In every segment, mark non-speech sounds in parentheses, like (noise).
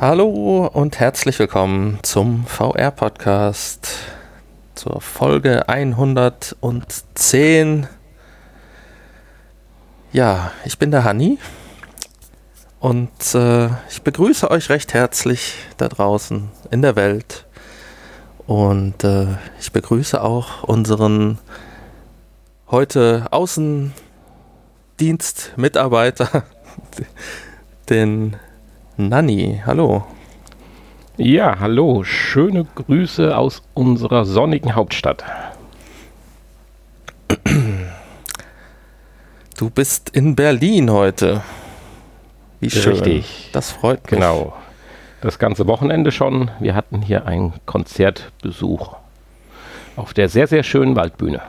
Hallo und herzlich willkommen zum VR-Podcast zur Folge 110. Ja, ich bin der Hanni und äh, ich begrüße euch recht herzlich da draußen in der Welt. Und äh, ich begrüße auch unseren heute Außendienstmitarbeiter, (laughs) den Nanni. Hallo. Ja, hallo. Schöne Grüße aus unserer sonnigen Hauptstadt. Du bist in Berlin heute. Wie schön. Richtig. Das freut mich. Genau. Das ganze Wochenende schon. Wir hatten hier einen Konzertbesuch auf der sehr, sehr schönen Waldbühne.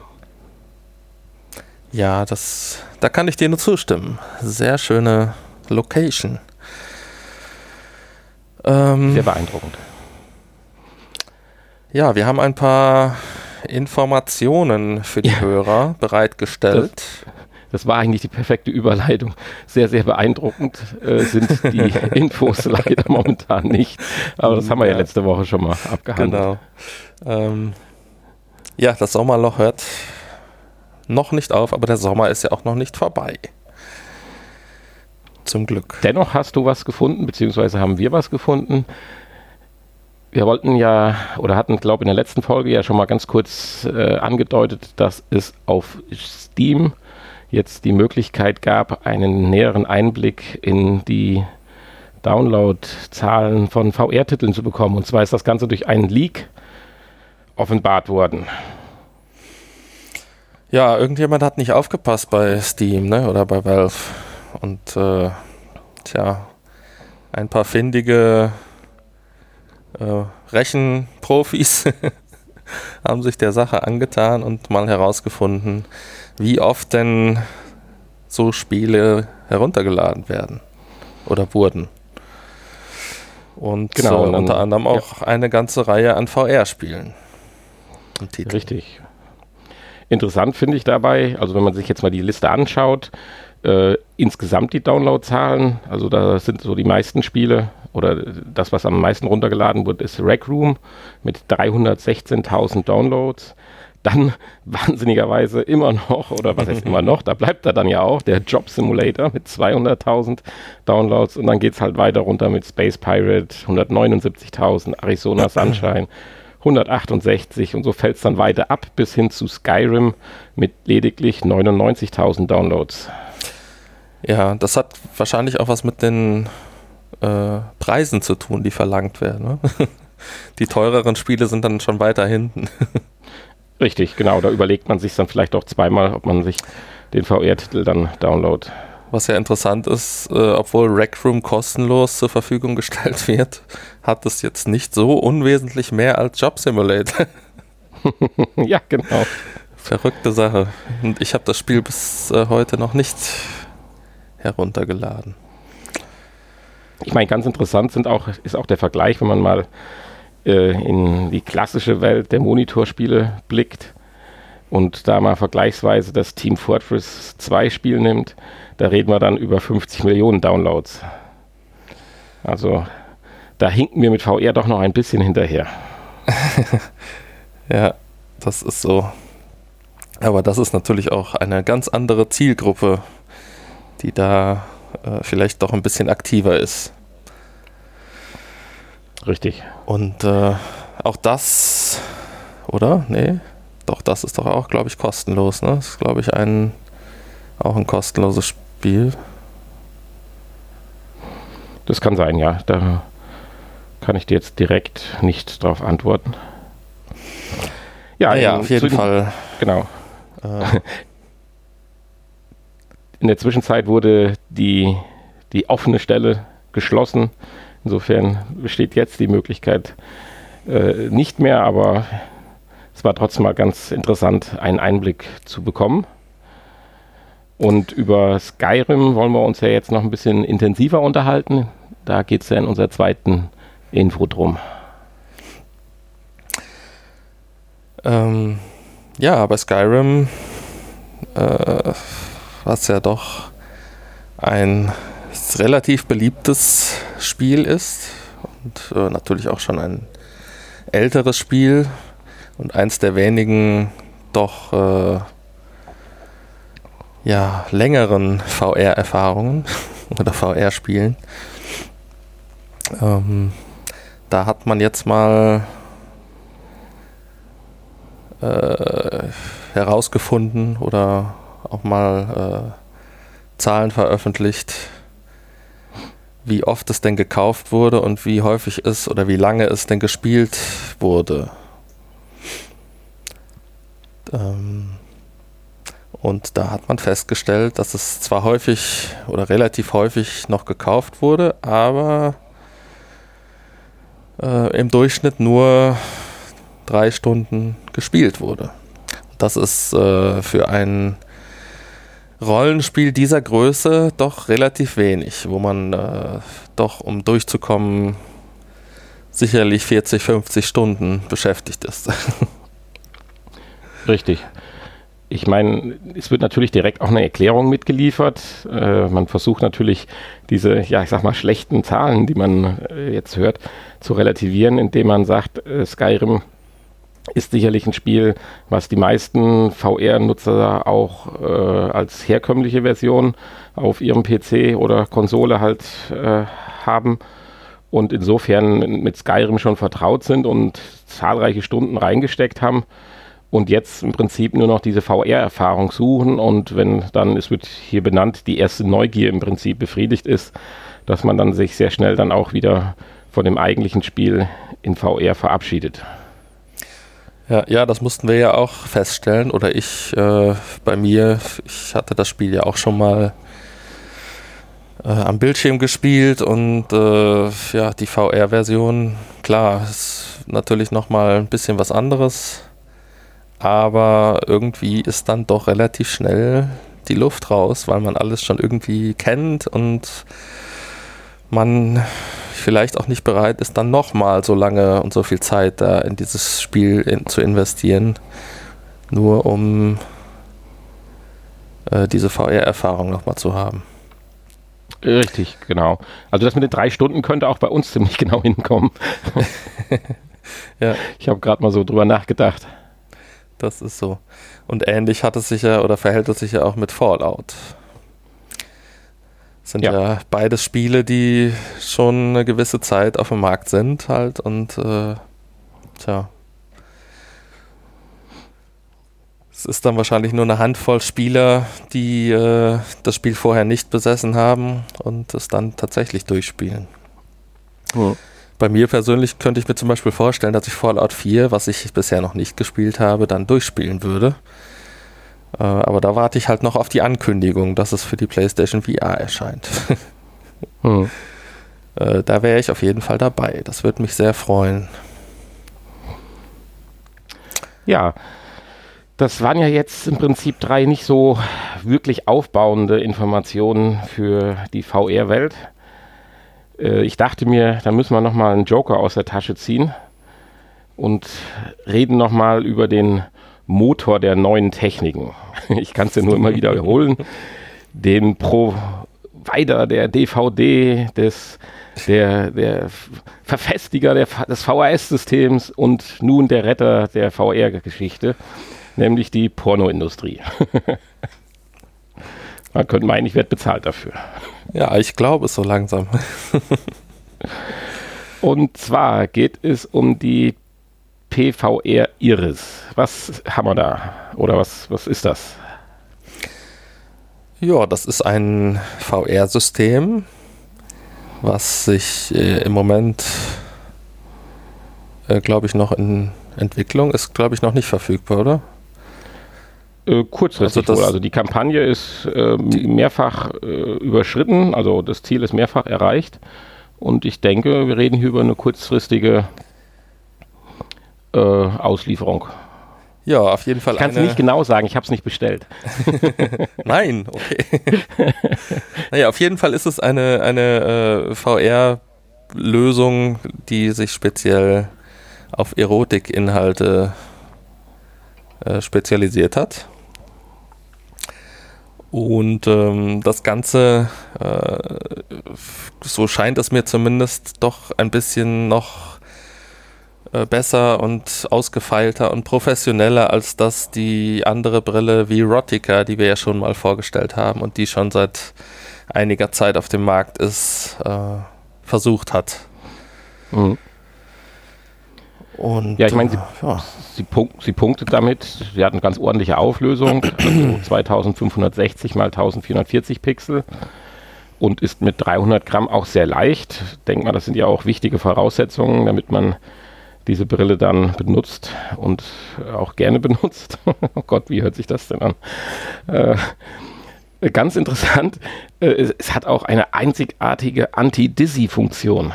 Ja, das, da kann ich dir nur zustimmen. Sehr schöne Location. Ähm, sehr beeindruckend. Ja, wir haben ein paar Informationen für die ja, Hörer bereitgestellt. Das, das, war eigentlich die perfekte Überleitung. Sehr, sehr beeindruckend äh, sind die (laughs) Infos leider momentan nicht. Aber das haben wir ja, ja letzte Woche schon mal abgehandelt. Genau. Ähm, ja, das Sommerloch hört noch nicht auf, aber der Sommer ist ja auch noch nicht vorbei. Zum Glück. Dennoch hast du was gefunden, beziehungsweise haben wir was gefunden. Wir wollten ja oder hatten, glaube ich, in der letzten Folge ja schon mal ganz kurz äh, angedeutet, dass es auf Steam jetzt die Möglichkeit gab, einen näheren Einblick in die Downloadzahlen von VR-Titeln zu bekommen. Und zwar ist das Ganze durch einen Leak offenbart worden. Ja, irgendjemand hat nicht aufgepasst bei Steam, ne? Oder bei Valve. Und äh, tja, ein paar findige äh, Rechenprofis (laughs) haben sich der Sache angetan und mal herausgefunden, wie oft denn so Spiele heruntergeladen werden oder wurden. Und genau, äh, unter anderem auch ja. eine ganze Reihe an VR-Spielen. Richtig. Interessant finde ich dabei, also wenn man sich jetzt mal die Liste anschaut, äh, insgesamt die Downloadzahlen, also da sind so die meisten Spiele oder das, was am meisten runtergeladen wird, ist Rec Room mit 316.000 Downloads. Dann (laughs) wahnsinnigerweise immer noch, oder was heißt immer noch, da bleibt er dann ja auch, der Job Simulator mit 200.000 Downloads und dann geht es halt weiter runter mit Space Pirate 179.000, Arizona (clears throat) Sunshine 168 und so fällt es dann weiter ab bis hin zu Skyrim mit lediglich 99.000 Downloads. Ja, das hat wahrscheinlich auch was mit den äh, Preisen zu tun, die verlangt werden. Ne? (laughs) Die teureren Spiele sind dann schon weiter hinten. (laughs) Richtig, genau. Da überlegt man sich dann vielleicht auch zweimal, ob man sich den VR-Titel dann downloadet. Was ja interessant ist, äh, obwohl Rec Room kostenlos zur Verfügung gestellt (laughs) wird, hat es jetzt nicht so unwesentlich mehr als Job Simulator. ja, genau. Verrückte Sache. Und ich habe das Spiel bis äh, heute noch nicht heruntergeladen. Ich meine, ganz interessant sind auch, ist auch der Vergleich, wenn man mal äh, in die klassische Welt der Monitorspiele blickt und da mal vergleichsweise das Team Fortress 2 Spiel nimmt, da reden wir dann über 50 Millionen Downloads. Also da hinken wir mit VR doch noch ein bisschen hinterher. (laughs) ja, das ist so. Aber das ist natürlich auch eine ganz andere Zielgruppe, die da äh, vielleicht doch ein bisschen aktiver ist. Richtig. Und äh, auch das, oder? Nee, doch, das ist doch auch, glaube ich, kostenlos. Ne? Das ist, glaube ich, ein, auch ein kostenloses Spiel. Das kann sein, ja. Da kann ich dir jetzt direkt nicht drauf antworten. Ja, ja, auf jeden Fall. Genau. Äh. (laughs) In der Zwischenzeit wurde die, die offene Stelle geschlossen. Insofern besteht jetzt die Möglichkeit äh, nicht mehr, aber es war trotzdem mal ganz interessant, einen Einblick zu bekommen. Und über Skyrim wollen wir uns ja jetzt noch ein bisschen intensiver unterhalten. Da geht es ja in unserer zweiten Info drum. Ähm, ja, aber Skyrim, äh, was ja doch ein relativ beliebtes Spiel ist und äh, natürlich auch schon ein älteres Spiel und eins der wenigen doch äh, ja, längeren VR-Erfahrungen (laughs) oder VR-Spielen. Ähm, da hat man jetzt mal äh, herausgefunden oder auch mal äh, Zahlen veröffentlicht, wie oft es denn gekauft wurde und wie häufig es oder wie lange es denn gespielt wurde. Ähm, und da hat man festgestellt, dass es zwar häufig oder relativ häufig noch gekauft wurde, aber äh, im Durchschnitt nur drei Stunden gespielt wurde. Das ist äh, für ein Rollenspiel dieser Größe doch relativ wenig, wo man äh, doch, um durchzukommen, sicherlich 40, 50 Stunden beschäftigt ist. (laughs) Richtig. Ich meine, es wird natürlich direkt auch eine Erklärung mitgeliefert. Äh, man versucht natürlich diese, ja, ich sag mal, schlechten Zahlen, die man äh, jetzt hört, zu relativieren, indem man sagt, äh, Skyrim ist sicherlich ein Spiel, was die meisten VR-Nutzer auch äh, als herkömmliche Version auf ihrem PC oder Konsole halt äh, haben und insofern mit Skyrim schon vertraut sind und zahlreiche Stunden reingesteckt haben und jetzt im Prinzip nur noch diese VR-Erfahrung suchen und wenn dann, es wird hier benannt, die erste Neugier im Prinzip befriedigt ist, dass man dann sich sehr schnell dann auch wieder von dem eigentlichen Spiel in VR verabschiedet. Ja, ja, das mussten wir ja auch feststellen. Oder ich äh, bei mir, ich hatte das Spiel ja auch schon mal äh, am Bildschirm gespielt und äh, ja, die VR-Version, klar, ist natürlich nochmal ein bisschen was anderes. Aber irgendwie ist dann doch relativ schnell die Luft raus, weil man alles schon irgendwie kennt und man vielleicht auch nicht bereit ist, dann nochmal so lange und so viel Zeit da in dieses Spiel in, zu investieren, nur um äh, diese VR-Erfahrung nochmal zu haben. Richtig, genau. Also das mit den drei Stunden könnte auch bei uns ziemlich genau hinkommen. (laughs) ja. Ich habe gerade mal so drüber nachgedacht. Das ist so. Und ähnlich hat es sich ja oder verhält es sich ja auch mit Fallout sind ja. ja beides Spiele, die schon eine gewisse Zeit auf dem Markt sind halt und äh, tja. Es ist dann wahrscheinlich nur eine Handvoll Spieler, die äh, das Spiel vorher nicht besessen haben und es dann tatsächlich durchspielen. Ja. Bei mir persönlich könnte ich mir zum Beispiel vorstellen, dass ich Fallout 4, was ich bisher noch nicht gespielt habe, dann durchspielen würde. Äh, aber da warte ich halt noch auf die Ankündigung, dass es für die PlayStation VR erscheint. (laughs) hm. äh, da wäre ich auf jeden Fall dabei. Das würde mich sehr freuen. Ja, das waren ja jetzt im Prinzip drei nicht so wirklich aufbauende Informationen für die VR-Welt. Äh, ich dachte mir, da müssen wir nochmal einen Joker aus der Tasche ziehen und reden nochmal über den Motor der neuen Techniken. Ich kann es ja nur immer wieder wiederholen. Den Provider der DVD, des, der, der Verfestiger der, des VHS-Systems und nun der Retter der VR-Geschichte, nämlich die Pornoindustrie. (laughs) Man könnte meinen, ich werde bezahlt dafür. Ja, ich glaube es so langsam. Und zwar geht es um die PVR Iris. Was haben wir da? Oder was, was ist das? Ja, das ist ein VR-System, was sich äh, im Moment, äh, glaube ich, noch in Entwicklung ist, glaube ich, noch nicht verfügbar, oder? Äh, kurzfristig also, wohl. also die Kampagne ist äh, mehrfach äh, überschritten, also das Ziel ist mehrfach erreicht. Und ich denke, wir reden hier über eine kurzfristige äh, Auslieferung. Ja, auf jeden Fall. Ich kann es nicht genau sagen, ich habe es nicht bestellt. (laughs) (laughs) Nein, okay. naja, auf jeden Fall ist es eine, eine äh, VR-Lösung, die sich speziell auf Erotikinhalte äh, spezialisiert hat. Und ähm, das Ganze, äh, so scheint es mir zumindest doch ein bisschen noch äh, besser und ausgefeilter und professioneller als das die andere Brille wie Rotica, die wir ja schon mal vorgestellt haben und die schon seit einiger Zeit auf dem Markt ist, äh, versucht hat. Mhm. Und, ja, ich meine, sie, äh, ja. sie, punkt, sie, punktet damit, sie hat eine ganz ordentliche Auflösung, (clears throat) also 2560 mal 1440 Pixel und ist mit 300 Gramm auch sehr leicht. Denkt mal, das sind ja auch wichtige Voraussetzungen, damit man diese Brille dann benutzt und auch gerne benutzt. (laughs) oh Gott, wie hört sich das denn an? Äh, ganz interessant, äh, es, es, hat auch eine einzigartige Anti-Dizzy-Funktion.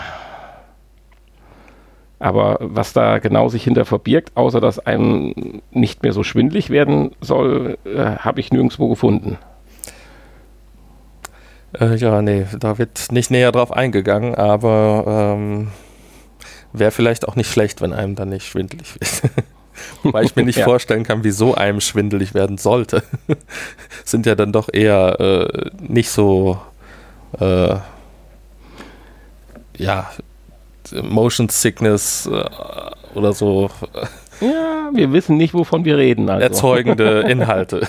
Aber was da genau sich hinter verbirgt, außer dass einem nicht mehr so schwindlig werden soll, äh, habe ich nirgendwo gefunden. Äh, ja, nee, da wird nicht näher drauf eingegangen, aber ähm, wäre vielleicht auch nicht schlecht, wenn einem dann nicht schwindelig wird. (laughs) Wobei ich mir nicht ja. vorstellen kann, wieso einem schwindelig werden sollte. (laughs) Sind ja dann doch eher äh, nicht so äh, ja, Motion Sickness äh, oder so. Ja, wir wissen nicht, wovon wir reden. Also. Erzeugende (laughs) Inhalte.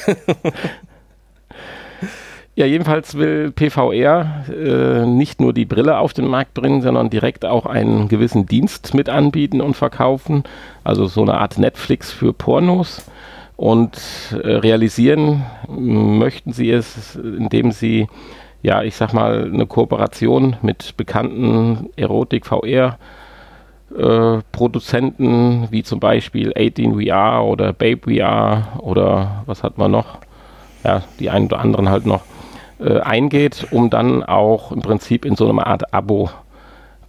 Ja, jedenfalls will PVR äh, nicht nur die Brille auf den Markt bringen, sondern direkt auch einen gewissen Dienst mit anbieten und verkaufen. Also so eine Art Netflix für Pornos. Und äh, realisieren möchten sie es, indem sie ja, ich sag mal, eine Kooperation mit bekannten Erotik-VR äh, Produzenten wie zum Beispiel 18 VR oder Babe VR oder was hat man noch? Ja, die einen oder anderen halt noch äh, eingeht, um dann auch im Prinzip in so einer Art Abo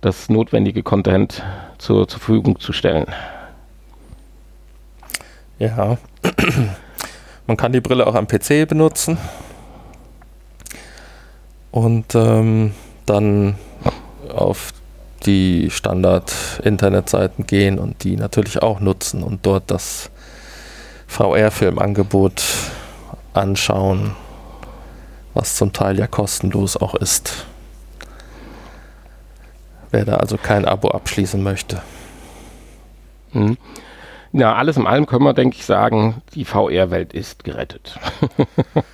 das notwendige Content zur, zur Verfügung zu stellen. Ja, (clears throat) man kann die Brille auch am PC benutzen. Und ähm, dann auf die Standard-Internetseiten gehen und die natürlich auch nutzen und dort das VR-Filmangebot anschauen, was zum Teil ja kostenlos auch ist. Wer da also kein Abo abschließen möchte. Mhm. Ja, alles in allem können wir, denke ich, sagen, die VR-Welt ist gerettet. (laughs)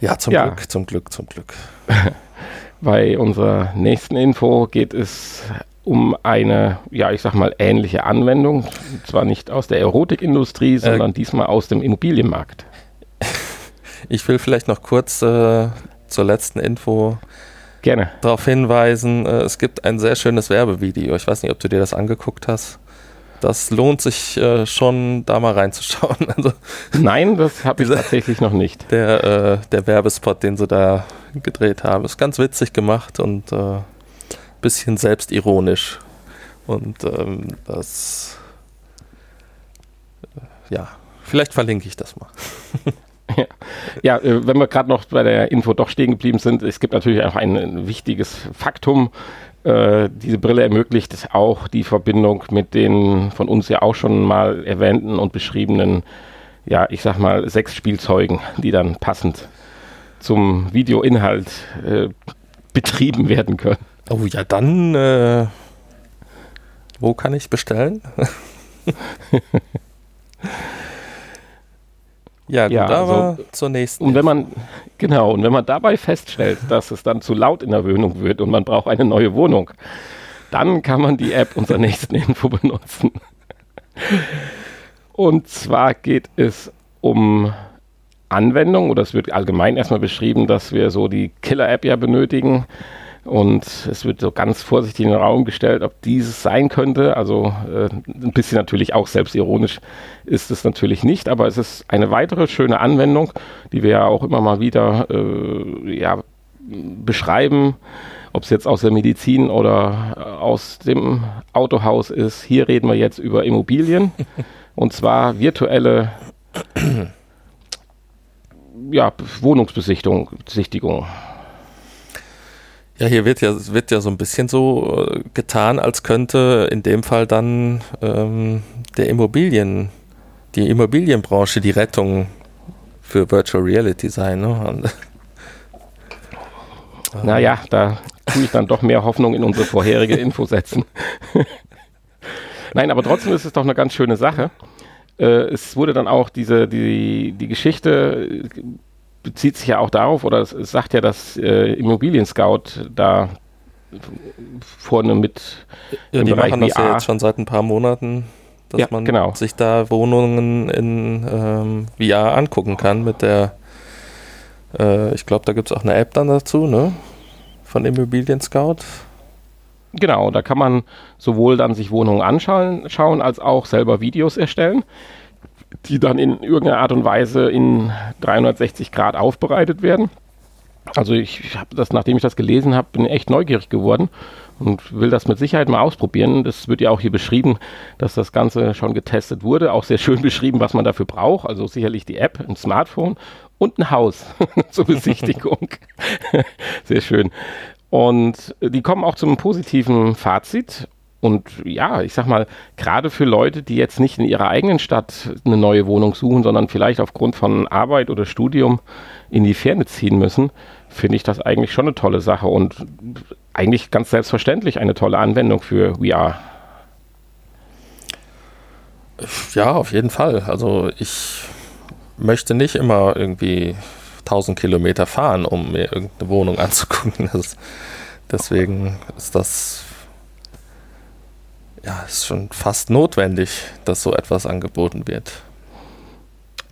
Ja, zum ja. Glück, zum Glück, zum Glück. (laughs) Bei unserer nächsten Info geht es um eine, ja, ich sag mal, ähnliche Anwendung. Zwar nicht aus der Erotikindustrie, äh, sondern äh, diesmal aus dem Immobilienmarkt. Ich will vielleicht noch kurz äh, zur letzten Info Gerne. darauf hinweisen. Äh, es gibt ein sehr schönes Werbevideo. Ich weiß nicht, ob du dir das angeguckt hast das lohnt sich äh, schon, da mal reinzuschauen. (laughs) Also, Nein, das habe ich tatsächlich noch nicht. Der, äh, der Werbespot, den sie da gedreht haben, ist ganz witzig gemacht und ein äh, bisschen selbstironisch. Und ähm, das, äh, ja, vielleicht verlinke ich das mal. (laughs) Ja, (laughs) ja äh, wenn wir gerade noch bei der Info doch stehen geblieben sind, es gibt natürlich auch ein wichtiges Faktum, äh, diese Brille ermöglicht auch die Verbindung mit den von uns ja auch schon mal erwähnten und beschriebenen, ja, ich sag mal, sechs Spielzeugen, die dann passend zum Videoinhalt äh, betrieben werden können. Oh ja, dann, äh, wo kann ich bestellen? (laughs) (laughs) Ja, gut, ja, aber also, zur nächsten. Und wenn man, (laughs) genau, und wenn man dabei feststellt, dass es dann zu laut in der Wohnung wird und man braucht eine neue Wohnung, dann kann man die App unserer nächsten (laughs) Info benutzen. Und zwar geht es um Anwendung, oder es wird allgemein erstmal beschrieben, dass wir so die Killer-App ja benötigen, und es wird so ganz vorsichtig in den Raum gestellt, ob dieses sein könnte. Also äh, ein bisschen natürlich auch selbstironisch ist es natürlich nicht, aber es ist eine weitere schöne Anwendung, die wir ja auch immer mal wieder äh, ja, beschreiben, ob es jetzt aus der Medizin oder äh, aus dem Autohaus ist. Hier reden wir jetzt über Immobilien (laughs) und zwar virtuelle ja, Wohnungsbesichtigung. Ja, hier wird ja, wird ja so ein bisschen so äh, getan, als könnte in dem Fall dann ähm, der Immobilien, die Immobilienbranche die Rettung für Virtual Reality sein. Ne? (laughs) naja, da tue ich dann doch mehr Hoffnung in unsere vorherige Info setzen. (laughs) Nein, aber trotzdem ist es doch eine ganz schöne Sache. Äh, es wurde dann auch diese, die, die Geschichte bezieht sich ja auch darauf, oder es, sagt ja, dass äh, Immobilien Scout da vorne mit ja, die machen das ja jetzt schon seit ein paar Monaten, dass ja, man genau. sich da Wohnungen in ähm, VR angucken kann mit der äh, ich glaube, da gibt es auch eine App dann dazu, ne? Von Immobilien Scout. Genau, da kann man sowohl dann sich Wohnungen anschauen schauen, als auch selber Videos erstellen, die dann in irgendeiner Art und Weise in 360 Grad aufbereitet werden. Also ich habe das, nachdem ich das gelesen habe, bin echt neugierig geworden und will das mit Sicherheit mal ausprobieren. Das wird ja auch hier beschrieben, dass das Ganze schon getestet wurde. Auch sehr schön (laughs) beschrieben, was man dafür braucht. Also sicherlich die App, ein Smartphone und ein Haus (laughs) zur Besichtigung. (laughs) sehr schön. Und die kommen auch zum positiven Fazit. Und ja, ich sag mal, gerade für Leute, die jetzt nicht in ihrer eigenen Stadt eine neue Wohnung suchen, sondern vielleicht aufgrund von Arbeit oder Studium in die Ferne ziehen müssen, finde ich das eigentlich schon eine tolle Sache und eigentlich ganz selbstverständlich eine tolle Anwendung für VR. Ja, auf jeden Fall. Also ich möchte nicht immer irgendwie 1000 Kilometer fahren, um mir irgendeine Wohnung anzugucken. (laughs) Das, deswegen ist das ja ist schon fast notwendig, dass so etwas angeboten wird.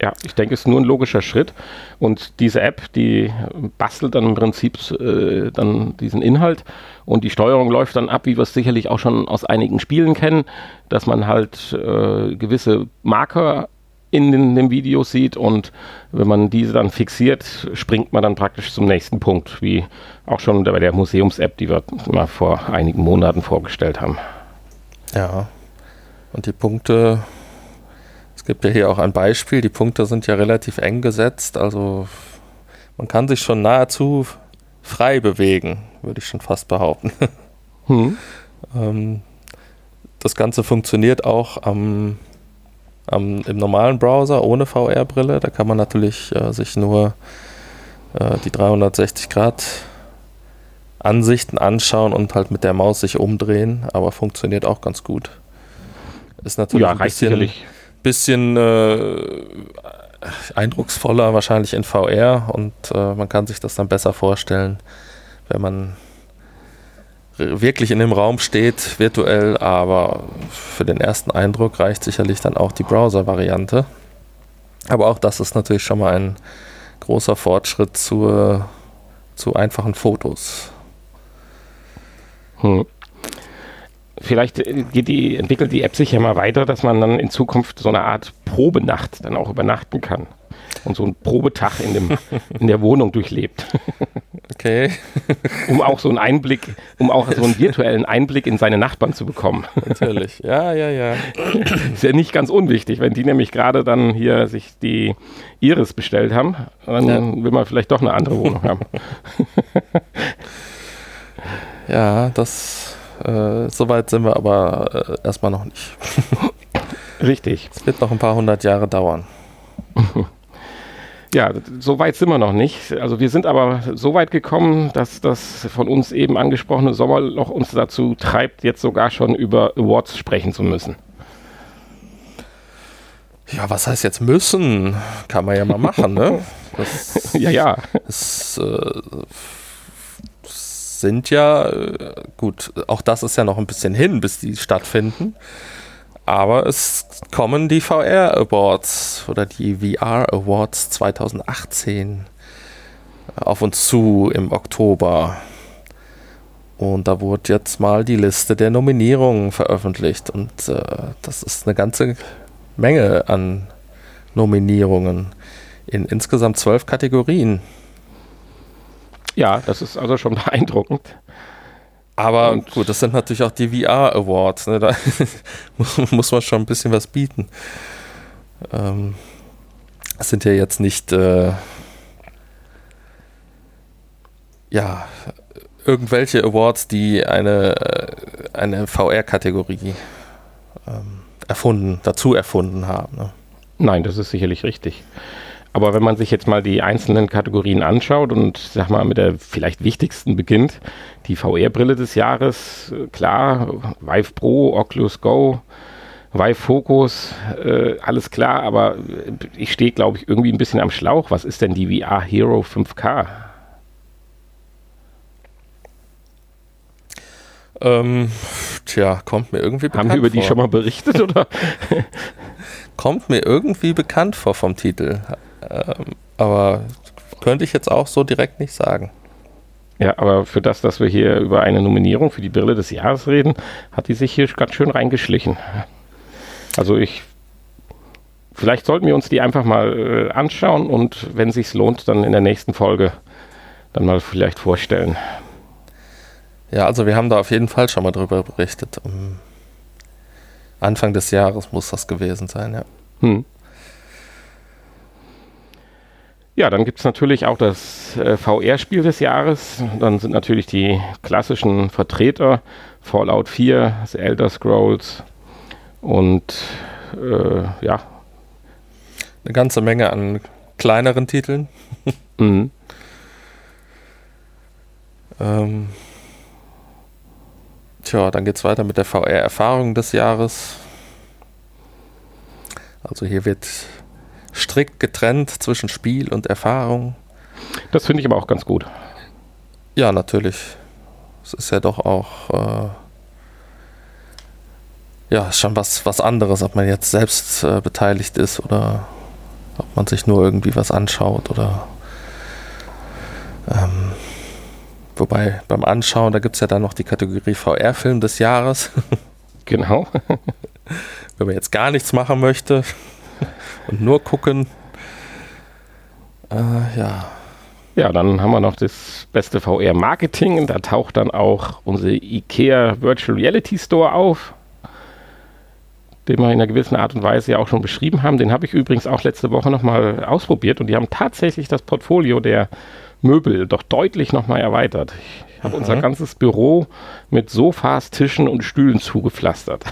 Ja, ich denke, es ist nur ein logischer Schritt. Und diese App, die bastelt dann im Prinzip äh, dann diesen Inhalt und die Steuerung läuft dann ab, wie wir es sicherlich auch schon aus einigen Spielen kennen, dass man halt äh, gewisse Marker in den, dem Video sieht und wenn man diese dann fixiert, springt man dann praktisch zum nächsten Punkt, wie auch schon bei der Museums-App, die wir mal vor einigen Monaten vorgestellt haben. Ja, und die Punkte, es gibt ja hier auch ein Beispiel, die Punkte sind ja relativ eng gesetzt, also man kann sich schon nahezu frei bewegen, würde ich schon fast behaupten. (laughs) Hm. ähm, das Ganze funktioniert auch am ähm, Im normalen Browser ohne VR-Brille, da kann man natürlich äh, sich nur äh, die 360 Grad Ansichten anschauen und halt mit der Maus sich umdrehen, aber funktioniert auch ganz gut. Ist natürlich ja, ein bisschen, bisschen äh, eindrucksvoller wahrscheinlich in VR und äh, man kann sich das dann besser vorstellen, wenn man wirklich in dem Raum steht, virtuell, aber für den ersten Eindruck reicht sicherlich dann auch die Browser-Variante. Aber auch das ist natürlich schon mal ein großer Fortschritt zur, zu einfachen Fotos. Hm. Vielleicht geht die, entwickelt die App sich ja mal weiter, dass man dann in Zukunft so eine Art Probenacht dann auch übernachten kann und so einen Probetag in, dem, (laughs) in der Wohnung durchlebt. Okay. (laughs) um auch so einen Einblick, um auch so einen virtuellen Einblick in seine Nachbarn zu bekommen. Natürlich, ja, ja, ja. Ist ja nicht ganz unwichtig, wenn die nämlich gerade dann hier sich die Iris bestellt haben, dann ja. will man vielleicht doch eine andere Wohnung haben. (laughs) ja, das, äh, soweit sind wir aber äh, erstmal noch nicht. (laughs) Richtig. Es wird noch ein paar hundert Jahre dauern. (laughs) Ja, so weit sind wir noch nicht. Also wir sind aber so weit gekommen, dass das von uns eben angesprochene Sommerloch uns dazu treibt, jetzt sogar schon über Awards sprechen zu müssen. Ja, was heißt jetzt müssen? Kann man ja mal machen, ne? (laughs) Das, ja, ja. Es äh, sind ja, äh, gut, auch das ist ja noch ein bisschen hin, bis die stattfinden. Aber es kommen die VR Awards oder die VR Awards 2018 auf uns zu im Oktober. Und da wurde jetzt mal die Liste der Nominierungen veröffentlicht. Und äh, das ist eine ganze Menge an Nominierungen in insgesamt zwölf Kategorien. Ja, das ist also schon (laughs) beeindruckend. Aber und gut, das sind natürlich auch die VR Awards. Ne? Da (laughs) muss man schon ein bisschen was bieten. Ähm, das sind ja jetzt nicht äh, ja irgendwelche Awards, die eine, äh, eine VR-Kategorie ähm, erfunden, dazu erfunden haben. Ne? Nein, das ist sicherlich richtig. Aber wenn man sich jetzt mal die einzelnen Kategorien anschaut und sag mal mit der vielleicht wichtigsten beginnt, die VR-Brille des Jahres, klar, Vive Pro, Oculus Go, Vive Focus, äh, alles klar, aber ich stehe, glaube ich, irgendwie ein bisschen am Schlauch. Was ist denn die VR Hero 5K? Ähm, tja, kommt mir irgendwie bekannt vor. Haben wir über vor. die schon mal berichtet, oder? (laughs) kommt mir irgendwie bekannt vor vom Titel. Ähm, aber könnte ich jetzt auch so direkt nicht sagen. Ja, aber für das, dass wir hier über eine Nominierung für die Brille des Jahres reden, hat die sich hier ganz schön reingeschlichen. Also ich, vielleicht sollten wir uns die einfach mal äh, anschauen und wenn es sich lohnt, dann in der nächsten Folge dann mal vielleicht vorstellen. Ja, also wir haben da auf jeden Fall schon mal drüber berichtet. Anfang des Jahres muss das gewesen sein, ja. Hm. Ja, dann gibt es natürlich auch das äh, VR-Spiel des Jahres. Dann sind natürlich die klassischen Vertreter Fallout 4, The Elder Scrolls und äh, ja. Eine ganze Menge an kleineren Titeln. mhm. ähm, tja, dann geht es weiter mit der VR-Erfahrung des Jahres. Also hier wird strikt getrennt zwischen Spiel und Erfahrung. Das finde ich aber auch ganz gut. Ja, natürlich. Es ist ja doch auch äh, ja schon was, was anderes, ob man jetzt selbst äh, beteiligt ist oder ob man sich nur irgendwie was anschaut oder ähm, wobei beim Anschauen, da gibt es ja dann noch die Kategorie VR-Film des Jahres. (laughs) Genau. (laughs) Wenn man jetzt gar nichts machen möchte, (laughs) und nur gucken. Äh, ja. Ja, dann haben wir noch das beste VR-Marketing. Da taucht dann auch unsere IKEA Virtual Reality Store auf, den wir in einer gewissen Art und Weise ja auch schon beschrieben haben. Den habe ich übrigens auch letzte Woche nochmal ausprobiert und die haben tatsächlich das Portfolio der Möbel doch deutlich nochmal erweitert. Ich habe unser ganzes Büro mit Sofas, Tischen und Stühlen zugepflastert.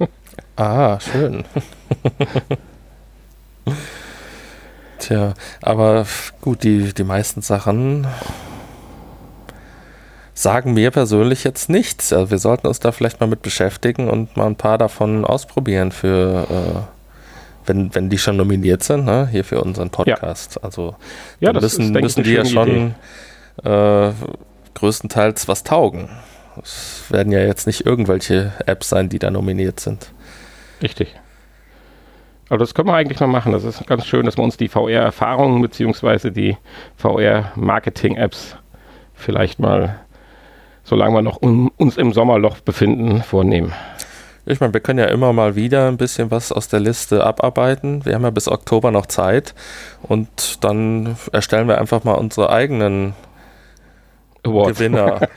(laughs) ah, schön. (laughs) Tja, aber gut, die, die meisten Sachen sagen mir persönlich jetzt nichts. Also wir sollten uns da vielleicht mal mit beschäftigen und mal ein paar davon ausprobieren für, äh, wenn, wenn die schon nominiert sind, ne? hier für unseren Podcast. Ja. Also ja, das müssen, ist, müssen die ja schon äh, größtenteils was taugen. Es werden ja jetzt nicht irgendwelche Apps sein, die da nominiert sind. Richtig. Aber das können wir eigentlich mal machen. Das ist ganz schön, dass wir uns die VR-Erfahrungen bzw. die VR-Marketing-Apps vielleicht mal, solange wir noch um, uns im Sommerloch befinden, vornehmen. Ich meine, wir können ja immer mal wieder ein bisschen was aus der Liste abarbeiten. Wir haben ja bis Oktober noch Zeit und dann erstellen wir einfach mal unsere eigenen Award. Gewinner. (laughs)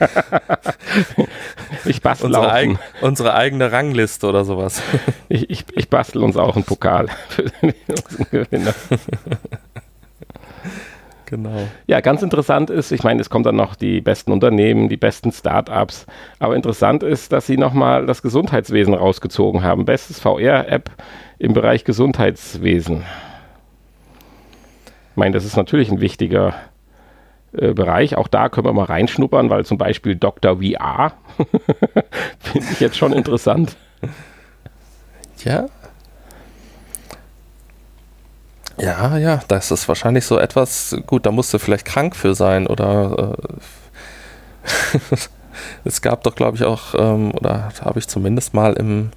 ich bastel unsere, eig unsere eigene Rangliste oder sowas. (laughs) ich, ich, ich bastel uns auch einen Pokal (laughs) für unseren Gewinner. Genau. Ja, ganz interessant ist, ich meine, es kommen dann noch die besten Unternehmen, die besten Startups, aber interessant ist, dass sie nochmal das Gesundheitswesen rausgezogen haben. Bestes VR-App im Bereich Gesundheitswesen. Ich meine, das ist natürlich ein wichtiger äh, Bereich. Auch da können wir mal reinschnuppern, weil zum Beispiel Dr. VR (laughs) finde ich jetzt schon interessant. Ja. Ja, ja, das ist wahrscheinlich so etwas, gut, da musst du vielleicht krank für sein oder äh, (laughs) es gab doch, glaube ich, auch, ähm, oder habe ich zumindest mal im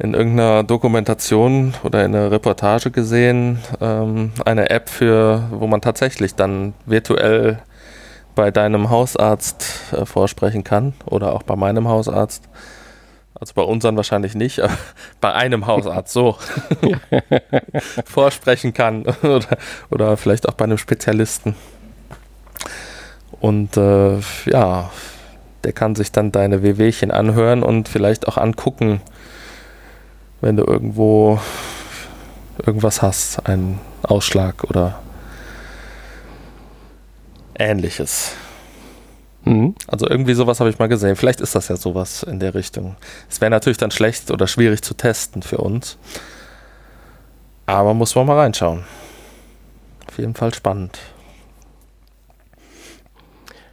in irgendeiner Dokumentation oder in einer Reportage gesehen, ähm, eine App für, wo man tatsächlich dann virtuell bei deinem Hausarzt äh, vorsprechen kann oder auch bei meinem Hausarzt. Also bei unseren wahrscheinlich nicht, aber (laughs) bei einem Hausarzt so (laughs) (laughs) vorsprechen kann oder, oder vielleicht auch bei einem Spezialisten. Und äh, ja, der kann sich dann deine Wehwehchen anhören und vielleicht auch angucken, wenn du irgendwo irgendwas hast, einen Ausschlag oder ähnliches. Mhm. Also irgendwie sowas habe ich mal gesehen. Vielleicht ist das ja sowas in der Richtung. Es wäre natürlich dann schlecht oder schwierig zu testen für uns. Aber muss man mal reinschauen. jeden Fall spannend.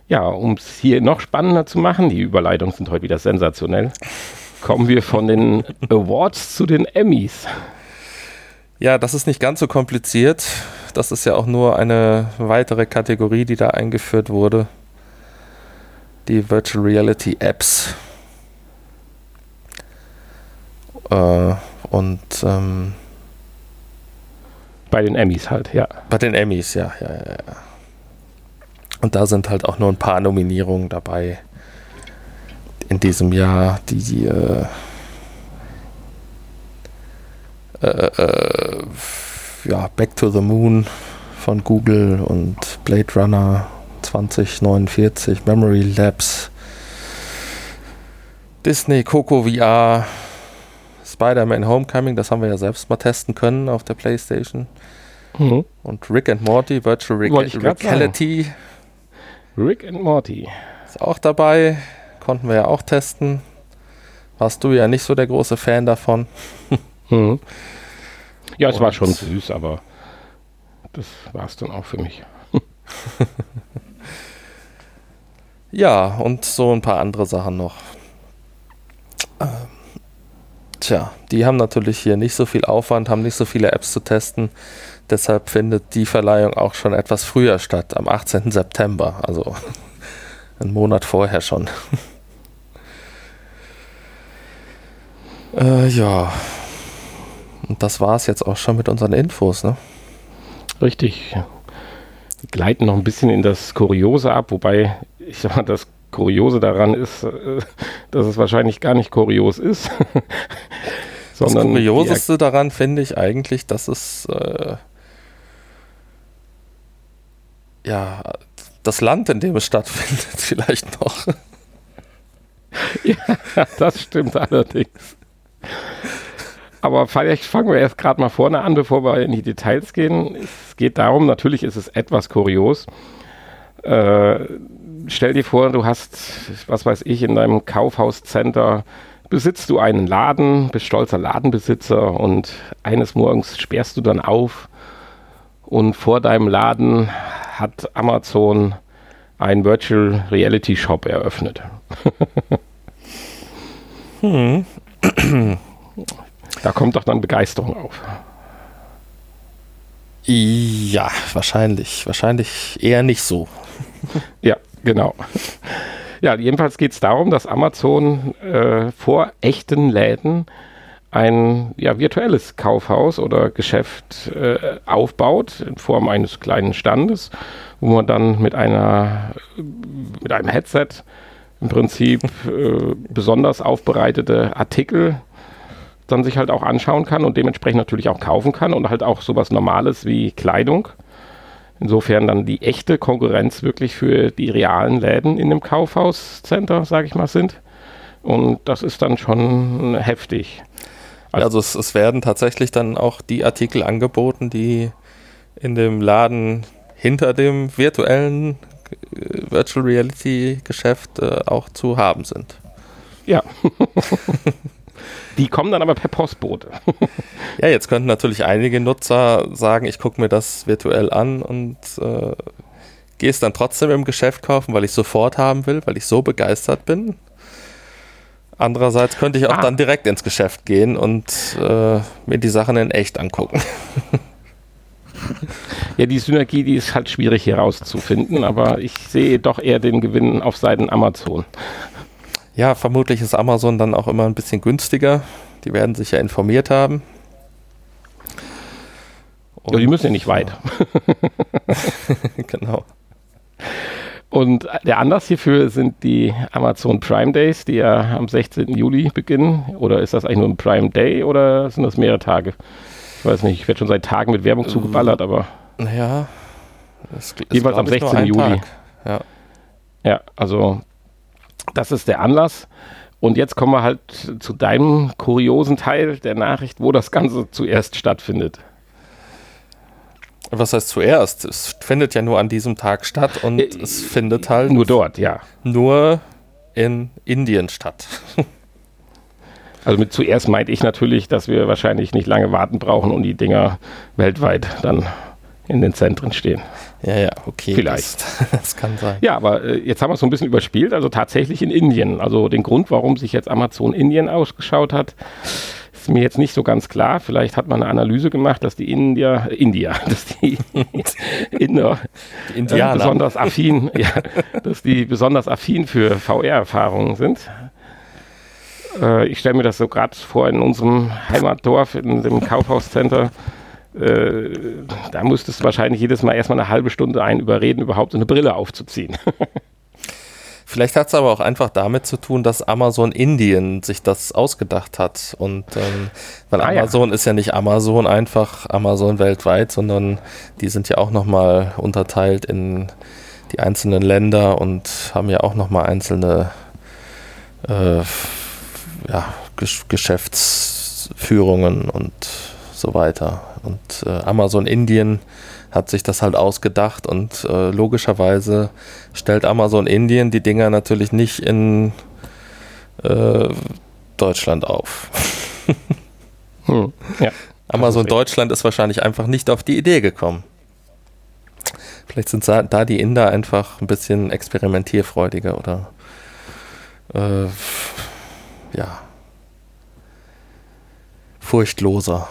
Ja, um es hier noch spannender zu machen, die Überleitungen sind heute wieder sensationell, kommen wir von den Awards zu den Emmys. Ja, das ist nicht ganz so kompliziert. Das ist ja auch nur eine weitere Kategorie, die da eingeführt wurde. Die Virtual Reality Apps. Äh, und ähm, bei den Emmys halt, ja. Bei den Emmys, ja, ja, ja. Und da sind halt auch nur ein paar Nominierungen dabei in diesem Jahr, die äh, äh, äh, ja, Back to the Moon von Google und Blade Runner 2049, Memory Labs, Disney, Coco VR, Spider-Man Homecoming, das haben wir ja selbst mal testen können auf der Playstation. Mhm. Und Rick and Morty, Virtual Rick Reality. Rick and Morty. Ist auch dabei. Konnten wir ja auch testen. Warst du ja nicht so der große Fan davon. (laughs) mhm. Ja, es und war schon süß, aber das war es dann auch für mich. (laughs) ja, und so ein paar andere Sachen noch. Ähm, tja, die haben natürlich hier nicht so viel Aufwand, haben nicht so viele Apps zu testen. Deshalb findet die Verleihung auch schon etwas früher statt, am 18. September, also (laughs) einen Monat vorher schon. Äh, ja. Und das war es jetzt auch schon mit unseren Infos, ne? Richtig. Wir gleiten noch ein bisschen in das Kuriose ab, wobei ich sag mal, das Kuriose daran ist, äh, dass es wahrscheinlich gar nicht kurios ist. (laughs) das Kurioseste daran finde ich eigentlich, dass es äh, ja, das Land, in dem es stattfindet, (laughs) vielleicht noch. ja, das stimmt allerdings. Aber vielleicht fangen wir erst gerade mal vorne an, bevor wir in die Details gehen. Es geht darum, natürlich ist es etwas kurios. Äh, stell dir vor, du hast, was weiß ich, in deinem Kaufhauscenter besitzt du einen Laden, bist stolzer Ladenbesitzer und eines Morgens sperrst du dann auf und vor deinem Laden hat Amazon einen Virtual Reality Shop eröffnet. (laughs) hm. (clears throat) Da kommt doch dann Begeisterung auf. Ja, wahrscheinlich. Wahrscheinlich eher nicht so. (laughs) ja, genau. Ja, jedenfalls geht es darum, dass Amazon äh, vor echten Läden ein ja, virtuelles Kaufhaus oder Geschäft äh, aufbaut in Form eines kleinen Standes, wo man dann mit einer mit einem Headset im Prinzip äh, besonders aufbereitete Artikel dann sich halt auch anschauen kann und dementsprechend natürlich auch kaufen kann und halt auch sowas Normales wie Kleidung. Insofern dann die echte Konkurrenz wirklich für die realen Läden in dem Kaufhauscenter, sage ich mal, sind. Und das ist dann schon heftig. Also, also es, es, werden tatsächlich dann auch die Artikel angeboten, die in dem Laden hinter dem virtuellen Virtual Reality Geschäft äh, auch zu haben sind. Ja. (laughs) die kommen dann aber per Postbote. (laughs) ja, jetzt könnten natürlich einige Nutzer sagen, ich gucke mir das virtuell an und äh, gehe es dann trotzdem im Geschäft kaufen, weil ich sofort haben will, weil ich so begeistert bin. Andererseits könnte ich auch ah. dann direkt ins Geschäft gehen und äh, mir die Sachen in echt angucken. (laughs) Ja, die Synergie, die ist halt schwierig hier rauszufinden, aber ich sehe doch eher den Gewinn auf Seiten Amazon. Ja, vermutlich ist Amazon dann auch immer ein bisschen günstiger. Die werden sich ja informiert haben. Und ja, die müssen ja nicht weit. (laughs) genau. Und der Anlass hierfür sind die Amazon Prime Days, die ja am 16. Juli beginnen. Oder ist das eigentlich nur ein Prime Day oder sind das mehrere Tage? Ich weiß nicht, ich werde schon seit Tagen mit Werbung zugeballert, aber. Naja. Jeweils am 16. Juli. Ja. ja, also das ist der Anlass. Und jetzt kommen wir halt zu deinem kuriosen Teil der Nachricht, wo das Ganze zuerst stattfindet. Was heißt zuerst? Es findet ja nur an diesem Tag statt und äh, es findet halt. Nur dort, ja. Nur in Indien statt. (laughs) Also mit zuerst meinte ich natürlich, dass wir wahrscheinlich nicht lange warten brauchen und die Dinger weltweit dann in den Zentren stehen. Ja, ja, okay. Vielleicht. Das, (laughs) das kann sein. Ja, aber äh, jetzt haben wir es so ein bisschen überspielt, also tatsächlich in Indien. Also den Grund, warum sich jetzt Amazon Indien ausgeschaut hat, ist mir jetzt nicht so ganz klar. Vielleicht hat man eine Analyse gemacht, dass die Indier, India, (laughs) dass die (laughs) Inder die. Äh, besonders affin, ja, dass die besonders affin für VR-Erfahrungen sind. Äh, ich stelle mir das so gerade vor in unserem Heimatdorf, in dem Kaufhauscenter. Äh, da musstest du wahrscheinlich jedes Mal erstmal eine halbe Stunde ein überreden, überhaupt eine Brille aufzuziehen. (laughs) Vielleicht hat es aber auch einfach damit zu tun, dass Amazon Indien sich das ausgedacht hat. Und ähm, weil ah, Amazon ja. ist ja nicht Amazon einfach Amazon weltweit, sondern die sind ja auch nochmal unterteilt in die einzelnen Länder und haben ja auch nochmal einzelne äh, ja, Gesch Geschäftsführungen und so weiter. Und äh, Amazon Indien hat sich das halt ausgedacht und äh, logischerweise stellt Amazon Indien die Dinger natürlich nicht in äh, Deutschland auf. (laughs) hm, ja, Amazon Deutschland ist wahrscheinlich einfach nicht auf die Idee gekommen. Vielleicht sind da die Inder einfach ein bisschen experimentierfreudiger oder äh, ja furchtloser.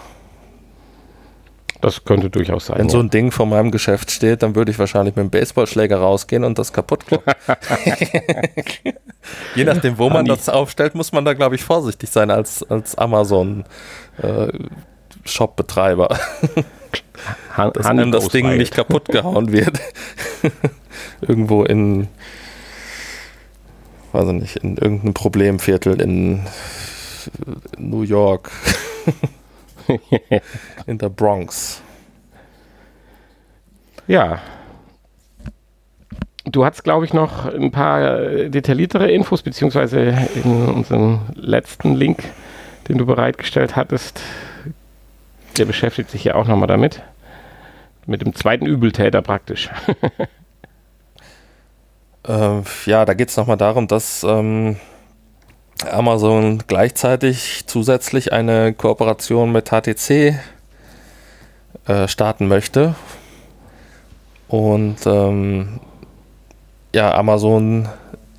Das könnte durchaus sein. Wenn so ein Ding vor meinem Geschäft steht, dann würde ich wahrscheinlich mit dem Baseballschläger rausgehen und das kaputt kloppen. (laughs) Je nachdem, wo man Andi. das aufstellt, muss man da, glaube ich, vorsichtig sein als, als Amazon-Shop-Betreiber. Äh, dass einem das Ding nicht kaputt gehauen wird. (laughs) Irgendwo in, weiß ich nicht, in irgendeinem Problemviertel in New York. (laughs) in der Bronx. Ja. Du hast, glaube ich, noch ein paar detailliertere Infos, beziehungsweise in unserem letzten Link, den du bereitgestellt hattest, der beschäftigt sich ja auch nochmal damit. Mit dem zweiten Übeltäter praktisch. (laughs) äh, ja, da geht es nochmal darum, dass ähm, Amazon gleichzeitig zusätzlich eine Kooperation mit HTC äh, starten möchte. Und ähm, ja, Amazon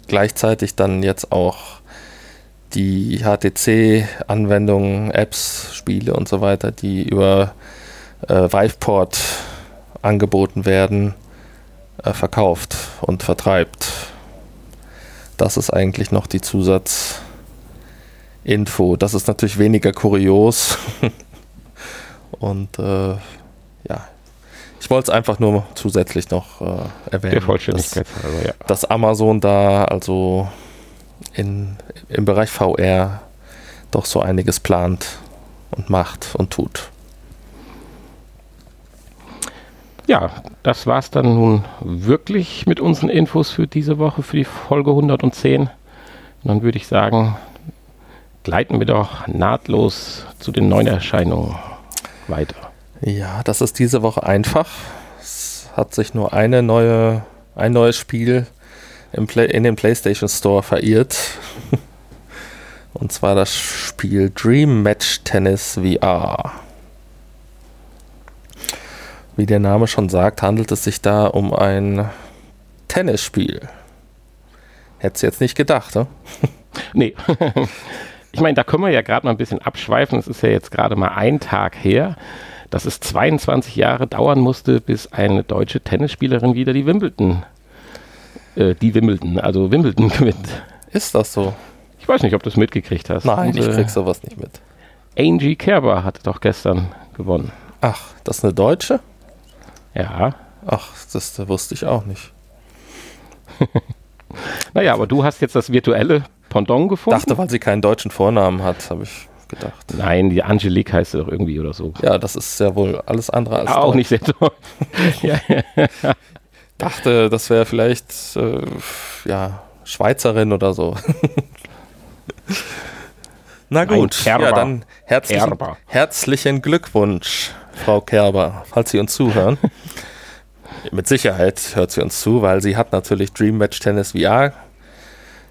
gleichzeitig dann jetzt auch die HTC-Anwendungen, Apps, Spiele und so weiter, die über äh, Viveport angeboten werden, äh, verkauft und vertreibt. Das ist eigentlich noch die Zusatz- Info. Das ist natürlich weniger kurios. (laughs) Und äh, ja, ich wollte es einfach nur zusätzlich noch äh, erwähnen. Der Vollständigkeit dass, halber, ja. Dass Amazon da also in, im Bereich VR doch so einiges plant und macht und tut. Ja, das war es dann nun wirklich mit unseren Infos für diese Woche, für die Folge 110. Und dann würde ich sagen, gleiten wir doch nahtlos zu den neuen Erscheinungen weiter. Ja, das ist diese Woche einfach. Es hat sich nur eine neue, ein neues Spiel in den PlayStation Store verirrt. (laughs) Und zwar das Spiel Dream Match Tennis VR. Wie der Name schon sagt, handelt es sich da um ein Tennisspiel. Hättest du jetzt nicht gedacht, ne? Nee. (laughs) ich meine, da können wir ja gerade mal ein bisschen abschweifen. Es ist ja jetzt gerade mal ein Tag her, dass es 22 Jahre dauern musste, bis eine deutsche Tennisspielerin wieder die Wimbledon, äh, die Wimbledon, also Wimbledon (laughs) gewinnt. Ist das so? Ich weiß nicht, ob du es mitgekriegt hast. Nein, Und, ich krieg sowas nicht mit. Angie Kerber hat doch gestern gewonnen. Ach, das ist eine Deutsche? Ja. Ach, das wusste ich auch nicht. (laughs) naja, aber du hast jetzt das virtuelle Pendant gefunden? Dachte, weil sie keinen deutschen Vornamen hat, habe ich gedacht. Nein, die Angelique heißt doch irgendwie oder so. Ja, das ist ja wohl alles andere als. Auch nicht sehr toll. (laughs) ja, ja. Dachte, das wäre vielleicht äh, ja, Schweizerin oder so. (laughs) Na gut, ja, dann herzlichen, herzlichen Glückwunsch, Frau Kerber, falls Sie uns zuhören. (laughs) Mit Sicherheit hört sie uns zu, weil sie hat natürlich Dream Match Tennis VR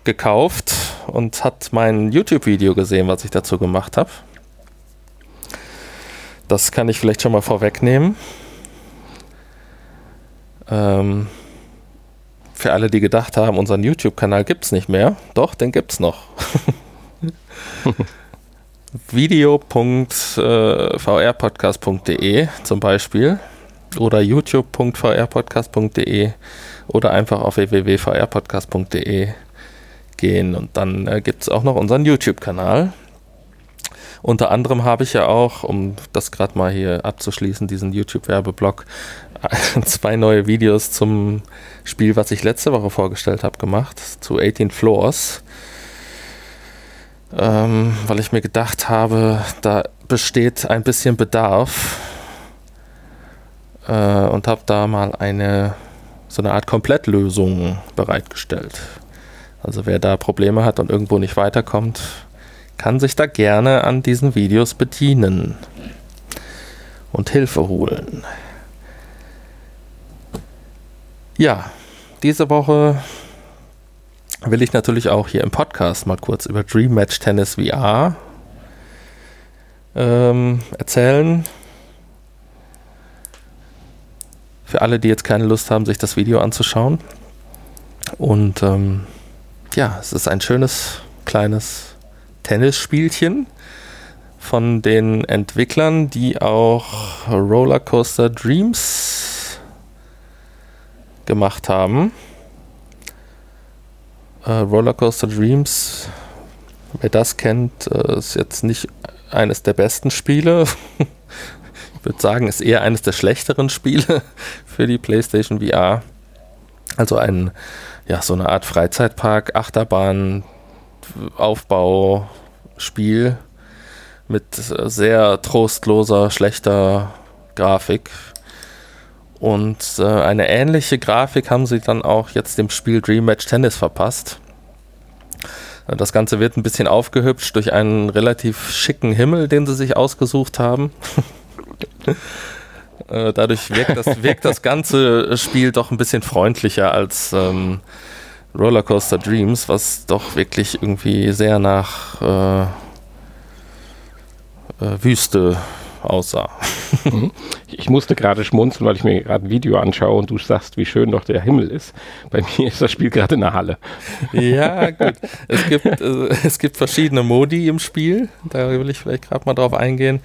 gekauft und hat mein YouTube-Video gesehen, was ich dazu gemacht habe. Das kann ich vielleicht schon mal vorwegnehmen. Ähm, für alle, die gedacht haben, unseren YouTube-Kanal gibt es nicht mehr. Doch, den gibt es noch. (laughs) video.vrpodcast.de zum Beispiel oder youtube.vrpodcast.de oder einfach auf www.vrpodcast.de gehen und dann äh, gibt es auch noch unseren YouTube-Kanal. Unter anderem habe ich ja auch, um das gerade mal hier abzuschließen, diesen YouTube-Werbeblock, (laughs) zwei neue Videos zum Spiel, was ich letzte Woche vorgestellt habe, gemacht, zu 18 Floors. Ähm, weil ich mir gedacht habe, da besteht ein bisschen Bedarf äh, und habe da mal eine so eine Art Komplettlösung bereitgestellt. Also wer da Probleme hat und irgendwo nicht weiterkommt, kann sich da gerne an diesen Videos bedienen und Hilfe holen. Ja, diese Woche will ich natürlich auch hier im Podcast mal kurz über Dream Match Tennis VR ähm, erzählen. Für alle, die jetzt keine Lust haben, sich das Video anzuschauen. Und ähm, ja, es ist ein schönes kleines Tennisspielchen von den Entwicklern, die auch Rollercoaster Dreams gemacht haben. Äh, Rollercoaster Dreams, wer das kennt, äh, ist jetzt nicht eines der besten Spiele. (laughs) ich würde sagen, ist eher eines der schlechteren Spiele (laughs) für die PlayStation VR. Also ein, ja, so eine Art Freizeitpark, Achterbahn, Aufbauspiel mit sehr trostloser, schlechter Grafik. Und äh, eine ähnliche Grafik haben sie dann auch jetzt dem Spiel Dream Match Tennis verpasst. Das Ganze wird ein bisschen aufgehübscht durch einen relativ schicken Himmel, den sie sich ausgesucht haben. (laughs) Äh, dadurch wirkt das, wirkt das ganze Spiel doch ein bisschen freundlicher als ähm, Rollercoaster Dreams, was doch wirklich irgendwie sehr nach äh, äh, Wüste aussah. Mhm. Ich musste gerade schmunzeln, weil ich mir gerade ein Video anschaue und du sagst, wie schön doch der Himmel ist. Bei mir ist das Spiel gerade in der Halle. Ja, (laughs) gut. Es gibt, äh, es gibt verschiedene Modi im Spiel. Da will ich vielleicht gerade mal drauf eingehen.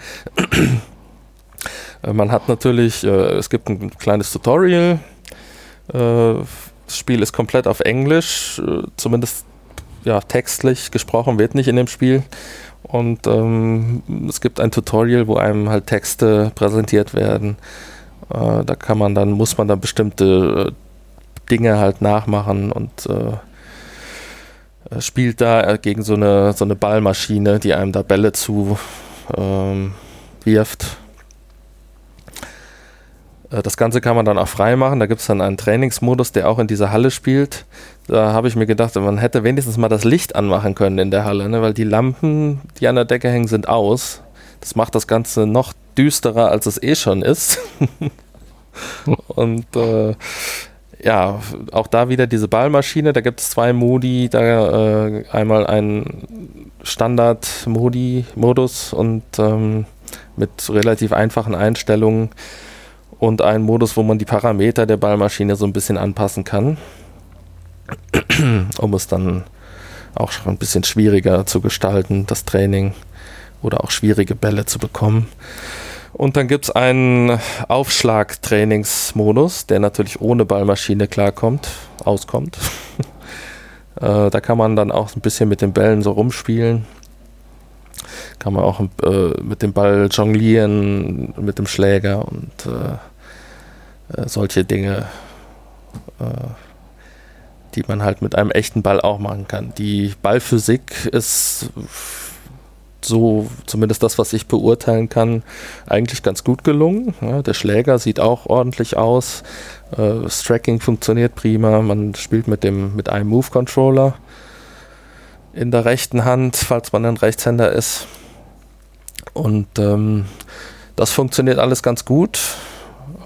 Äh, man hat natürlich, äh, es gibt ein kleines Tutorial. Äh, das Spiel ist komplett auf Englisch, äh, zumindest ja, textlich gesprochen wird nicht in dem Spiel. Und ähm, es gibt ein Tutorial, wo einem halt Texte präsentiert werden. Äh, da kann man dann, muss man dann bestimmte äh, Dinge halt nachmachen und äh, spielt da äh, gegen so eine, so eine Ballmaschine, die einem da Bälle zu ähm, wirft. Äh, das Ganze kann man dann auch frei machen. Da gibt es dann einen Trainingsmodus, der auch in dieser Halle spielt. Da habe ich mir gedacht, man hätte wenigstens mal das Licht anmachen können in der Halle, ne? weil die Lampen, die an der Decke hängen, sind aus. Das macht das Ganze noch düsterer, als es eh schon ist. (laughs) Und äh, ja, auch da wieder diese Ballmaschine. Da gibt es zwei Modi. Da äh, einmal ein Standard-Modi-Modus und ähm, mit relativ einfachen Einstellungen und einen Modus, wo man die Parameter der Ballmaschine so ein bisschen anpassen kann, (clears throat) um es dann auch schon ein bisschen schwieriger zu gestalten, das Training oder auch schwierige Bälle zu bekommen. Und dann gibt es einen Aufschlag-Trainingsmodus, der natürlich ohne Ballmaschine klarkommt, auskommt. (laughs) äh, da kann man dann auch ein bisschen mit den Bällen so rumspielen. Kann man auch äh, mit dem Ball jonglieren, mit dem Schläger und äh, äh, solche Dinge, äh, die man halt mit einem echten Ball auch machen kann. Die Ballphysik ist so, zumindest das, was ich beurteilen kann, eigentlich ganz gut gelungen. Ja, der Schläger sieht auch ordentlich aus. Äh, das Tracking funktioniert prima. Man spielt mit dem mit einem Move Controller in der rechten Hand, falls man ein Rechtshänder ist. Und ähm, das funktioniert alles ganz gut.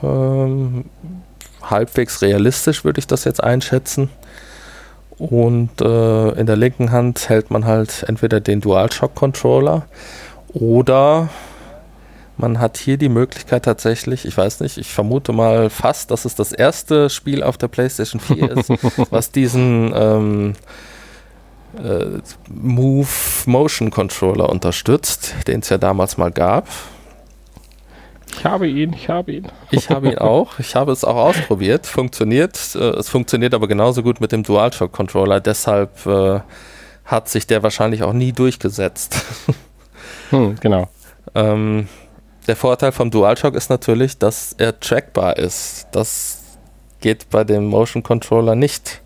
Ähm, halbwegs realistisch würde ich das jetzt einschätzen. Und äh, in der linken Hand hält man halt entweder den DualShock Controller oder Man hat hier die Möglichkeit tatsächlich, ich weiß nicht, ich vermute mal fast, dass es das erste Spiel auf der PlayStation 4 ist, (laughs) was diesen ähm, äh, Move Motion Controller unterstützt, den es ja damals mal gab. Ich habe ihn, ich habe ihn. Ich habe ihn auch. Ich habe es auch ausprobiert. Funktioniert. Äh, es funktioniert aber genauso gut mit dem DualShock Controller. Deshalb äh, hat sich der wahrscheinlich auch nie durchgesetzt. (laughs) Hm, genau. Ähm, der Vorteil vom DualShock ist natürlich, dass er trackbar ist. Das geht bei dem Motion Controller nicht.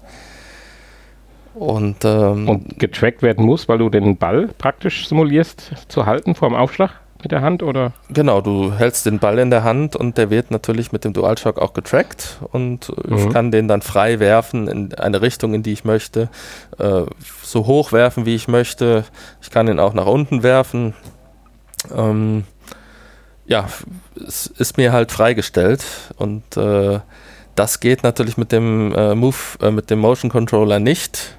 Und, ähm, Und getrackt werden muss, weil du den Ball praktisch simulierst zu halten vor dem Aufschlag mit der Hand oder? Genau, du hältst den Ball in der Hand und der wird natürlich mit dem DualShock auch getrackt und mhm. ich kann den dann frei werfen in eine Richtung, in die ich möchte, äh, so hoch werfen, wie ich möchte. Ich kann ihn auch nach unten werfen. Ähm, ja, es ist mir halt freigestellt und äh, das geht natürlich mit dem äh, Move, äh, mit dem Motion Controller nicht.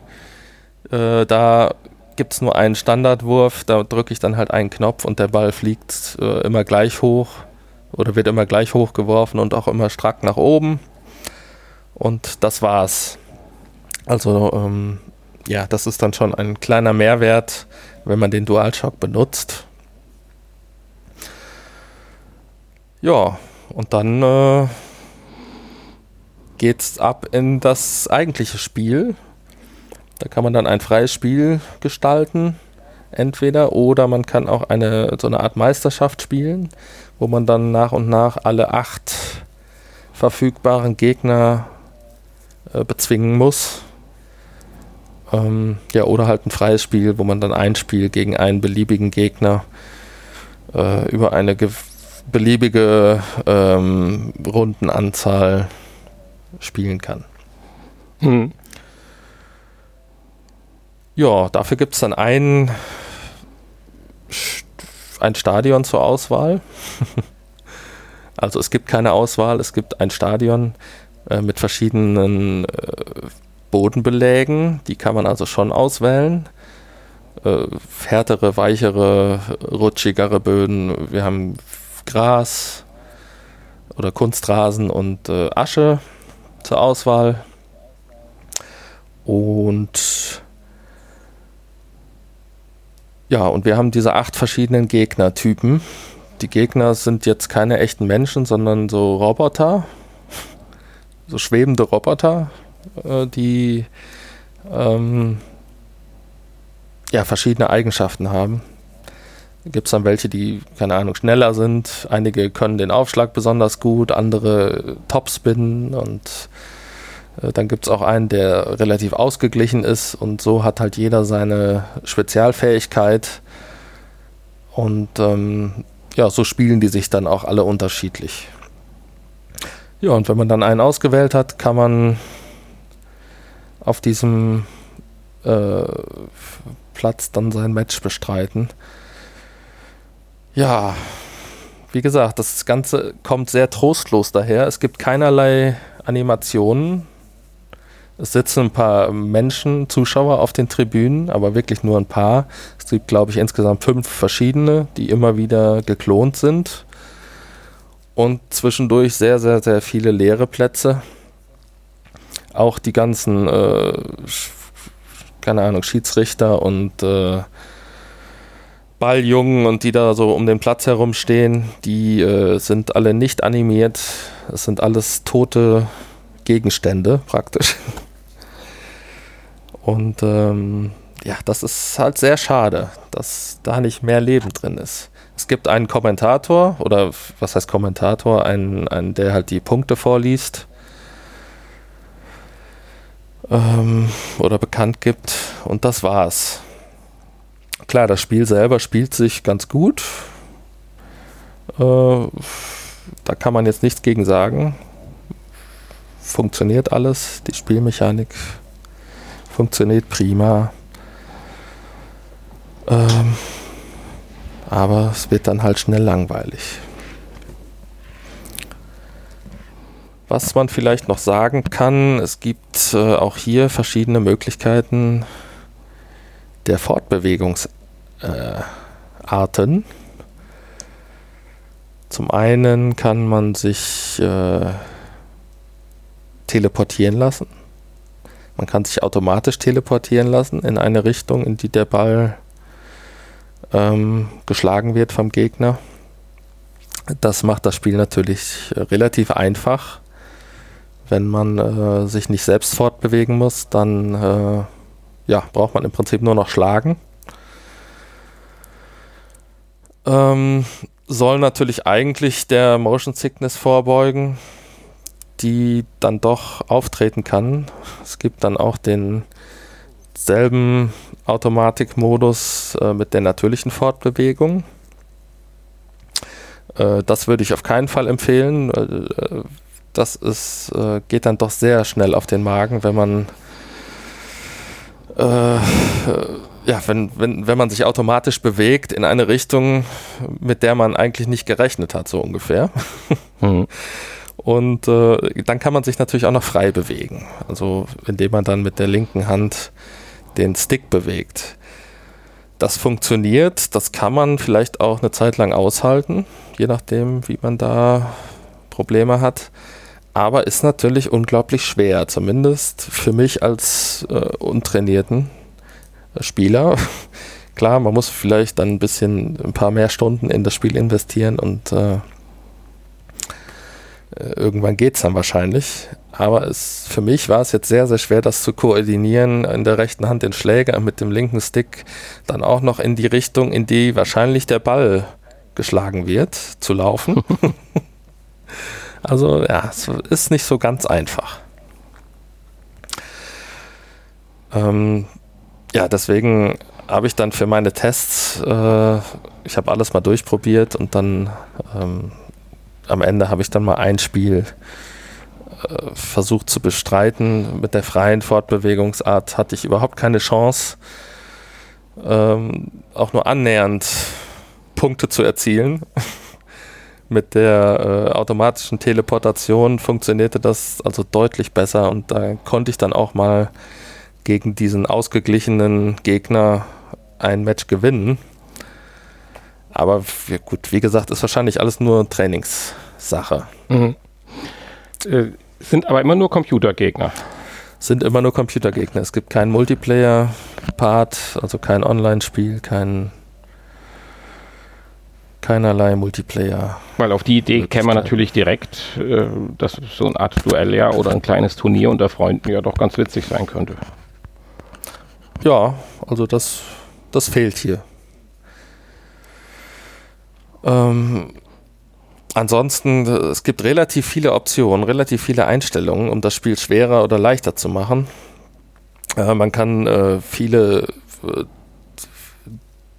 Äh, da gibt es nur einen Standardwurf, da drücke ich dann halt einen Knopf und der Ball fliegt äh, immer gleich hoch oder wird immer gleich hoch geworfen und auch immer strack nach oben. Und das war's. Also ähm, ja, das ist dann schon ein kleiner Mehrwert, wenn man den DualShock benutzt. Ja, und dann äh, geht's ab in das eigentliche Spiel. Da kann man dann ein freies Spiel gestalten, entweder, oder man kann auch eine so eine Art Meisterschaft spielen, wo man dann nach und nach alle acht verfügbaren Gegner äh, bezwingen muss. Ähm, ja, oder halt ein freies Spiel, wo man dann ein Spiel gegen einen beliebigen Gegner äh, über eine beliebige ähm, Rundenanzahl spielen kann. Hm. Ja, dafür gibt es dann ein, ein Stadion zur Auswahl. (laughs) also es gibt keine Auswahl, es gibt ein Stadion äh, mit verschiedenen äh, Bodenbelägen, die kann man also schon auswählen. Äh, härtere, weichere, rutschigere Böden. Wir haben Gras oder Kunstrasen und äh, Asche zur Auswahl. Und ja, und wir haben diese acht verschiedenen Gegnertypen. Die Gegner sind jetzt keine echten Menschen, sondern so Roboter, so schwebende Roboter, äh, die ähm, ja, verschiedene Eigenschaften haben gibt es dann welche, die, keine Ahnung, schneller sind. Einige können den Aufschlag besonders gut, andere Topspin und dann gibt es auch einen, der relativ ausgeglichen ist und so hat halt jeder seine Spezialfähigkeit und ähm, ja, so spielen die sich dann auch alle unterschiedlich. Ja, und wenn man dann einen ausgewählt hat, kann man auf diesem äh, Platz dann sein Match bestreiten. Ja, wie gesagt, das Ganze kommt sehr trostlos daher. Es gibt keinerlei Animationen. Es sitzen ein paar Menschen, Zuschauer auf den Tribünen, aber wirklich nur ein paar. Es gibt, glaube ich, insgesamt fünf verschiedene, die immer wieder geklont sind. Und zwischendurch sehr, sehr, sehr viele leere Plätze. Auch die ganzen, äh, keine Ahnung, Schiedsrichter und äh, Balljungen und die da so um den Platz herumstehen, die äh, sind alle nicht animiert. Es sind alles tote Gegenstände praktisch. (laughs) Und ähm, ja, das ist halt sehr schade, dass da nicht mehr Leben drin ist. Es gibt einen Kommentator oder was heißt Kommentator, einen, einen der halt die Punkte vorliest ähm, oder bekannt gibt und das war's klar, das Spiel selber spielt sich ganz gut. Äh, da kann man jetzt nichts gegen sagen. Funktioniert alles. Die Spielmechanik funktioniert prima. Ähm, aber es wird dann halt schnell langweilig. Was man vielleicht noch sagen kann, es gibt äh, auch hier verschiedene Möglichkeiten der Fortbewegungs- äh. Zum einen kann man sich äh, teleportieren lassen. Man kann sich automatisch teleportieren lassen in eine Richtung, in die der Ball ähm, geschlagen wird vom Gegner. Das macht das Spiel natürlich relativ einfach. Wenn man äh, sich nicht selbst fortbewegen muss, dann äh, ja, braucht man im Prinzip nur noch schlagen. Ähm, soll natürlich eigentlich der Motion Sickness vorbeugen, die dann doch auftreten kann. Es gibt dann auch denselben Automatikmodus äh, mit der natürlichen Fortbewegung. Äh, das würde ich auf keinen Fall empfehlen. Äh, das ist, äh, geht dann doch sehr schnell auf den Magen, wenn man äh, ja, wenn, wenn, wenn man sich automatisch bewegt in eine Richtung, mit der man eigentlich nicht gerechnet hat, so ungefähr. Mhm. (laughs) Und äh, dann kann man sich natürlich auch noch frei bewegen. Also indem man dann mit der linken Hand den Stick bewegt. Das funktioniert, das kann man vielleicht auch eine Zeit lang aushalten, je nachdem, wie man da Probleme hat. Aber ist natürlich unglaublich schwer, zumindest für mich als äh, untrainierten Spieler. (laughs) Klar, man muss vielleicht dann ein bisschen, ein paar mehr Stunden in das Spiel investieren und äh, irgendwann geht es dann wahrscheinlich. Aber es, für mich war es jetzt sehr, sehr schwer, das zu koordinieren, in der rechten Hand den Schläger mit dem linken Stick dann auch noch in die Richtung, in die wahrscheinlich der Ball geschlagen wird, zu laufen. (laughs) also ja, es ist nicht so ganz einfach. Ähm, ja, deswegen habe ich dann für meine Tests, äh, ich habe alles mal durchprobiert und dann ähm, am Ende habe ich dann mal ein Spiel äh, versucht zu bestreiten. Mit der freien Fortbewegungsart hatte ich überhaupt keine Chance, ähm, auch nur annähernd Punkte zu erzielen. (laughs) Mit der äh, automatischen Teleportation funktionierte das also deutlich besser und da konnte ich dann auch mal gegen diesen ausgeglichenen Gegner ein Match gewinnen. Aber gut, wie gesagt, ist wahrscheinlich alles nur Trainingssache. Mhm. Äh, sind aber immer nur Computergegner. Sind immer nur Computergegner. Es gibt keinen Multiplayer-Part, also kein Online-Spiel, kein keinerlei Multiplayer. Weil auf die Idee käme man natürlich direkt, äh, dass so eine Art Duell ja oder ein kleines Turnier unter Freunden ja doch ganz witzig sein könnte. Ja, also das, das fehlt hier. Ähm, ansonsten, es gibt relativ viele Optionen, relativ viele Einstellungen, um das Spiel schwerer oder leichter zu machen. Äh, man kann äh, viele äh,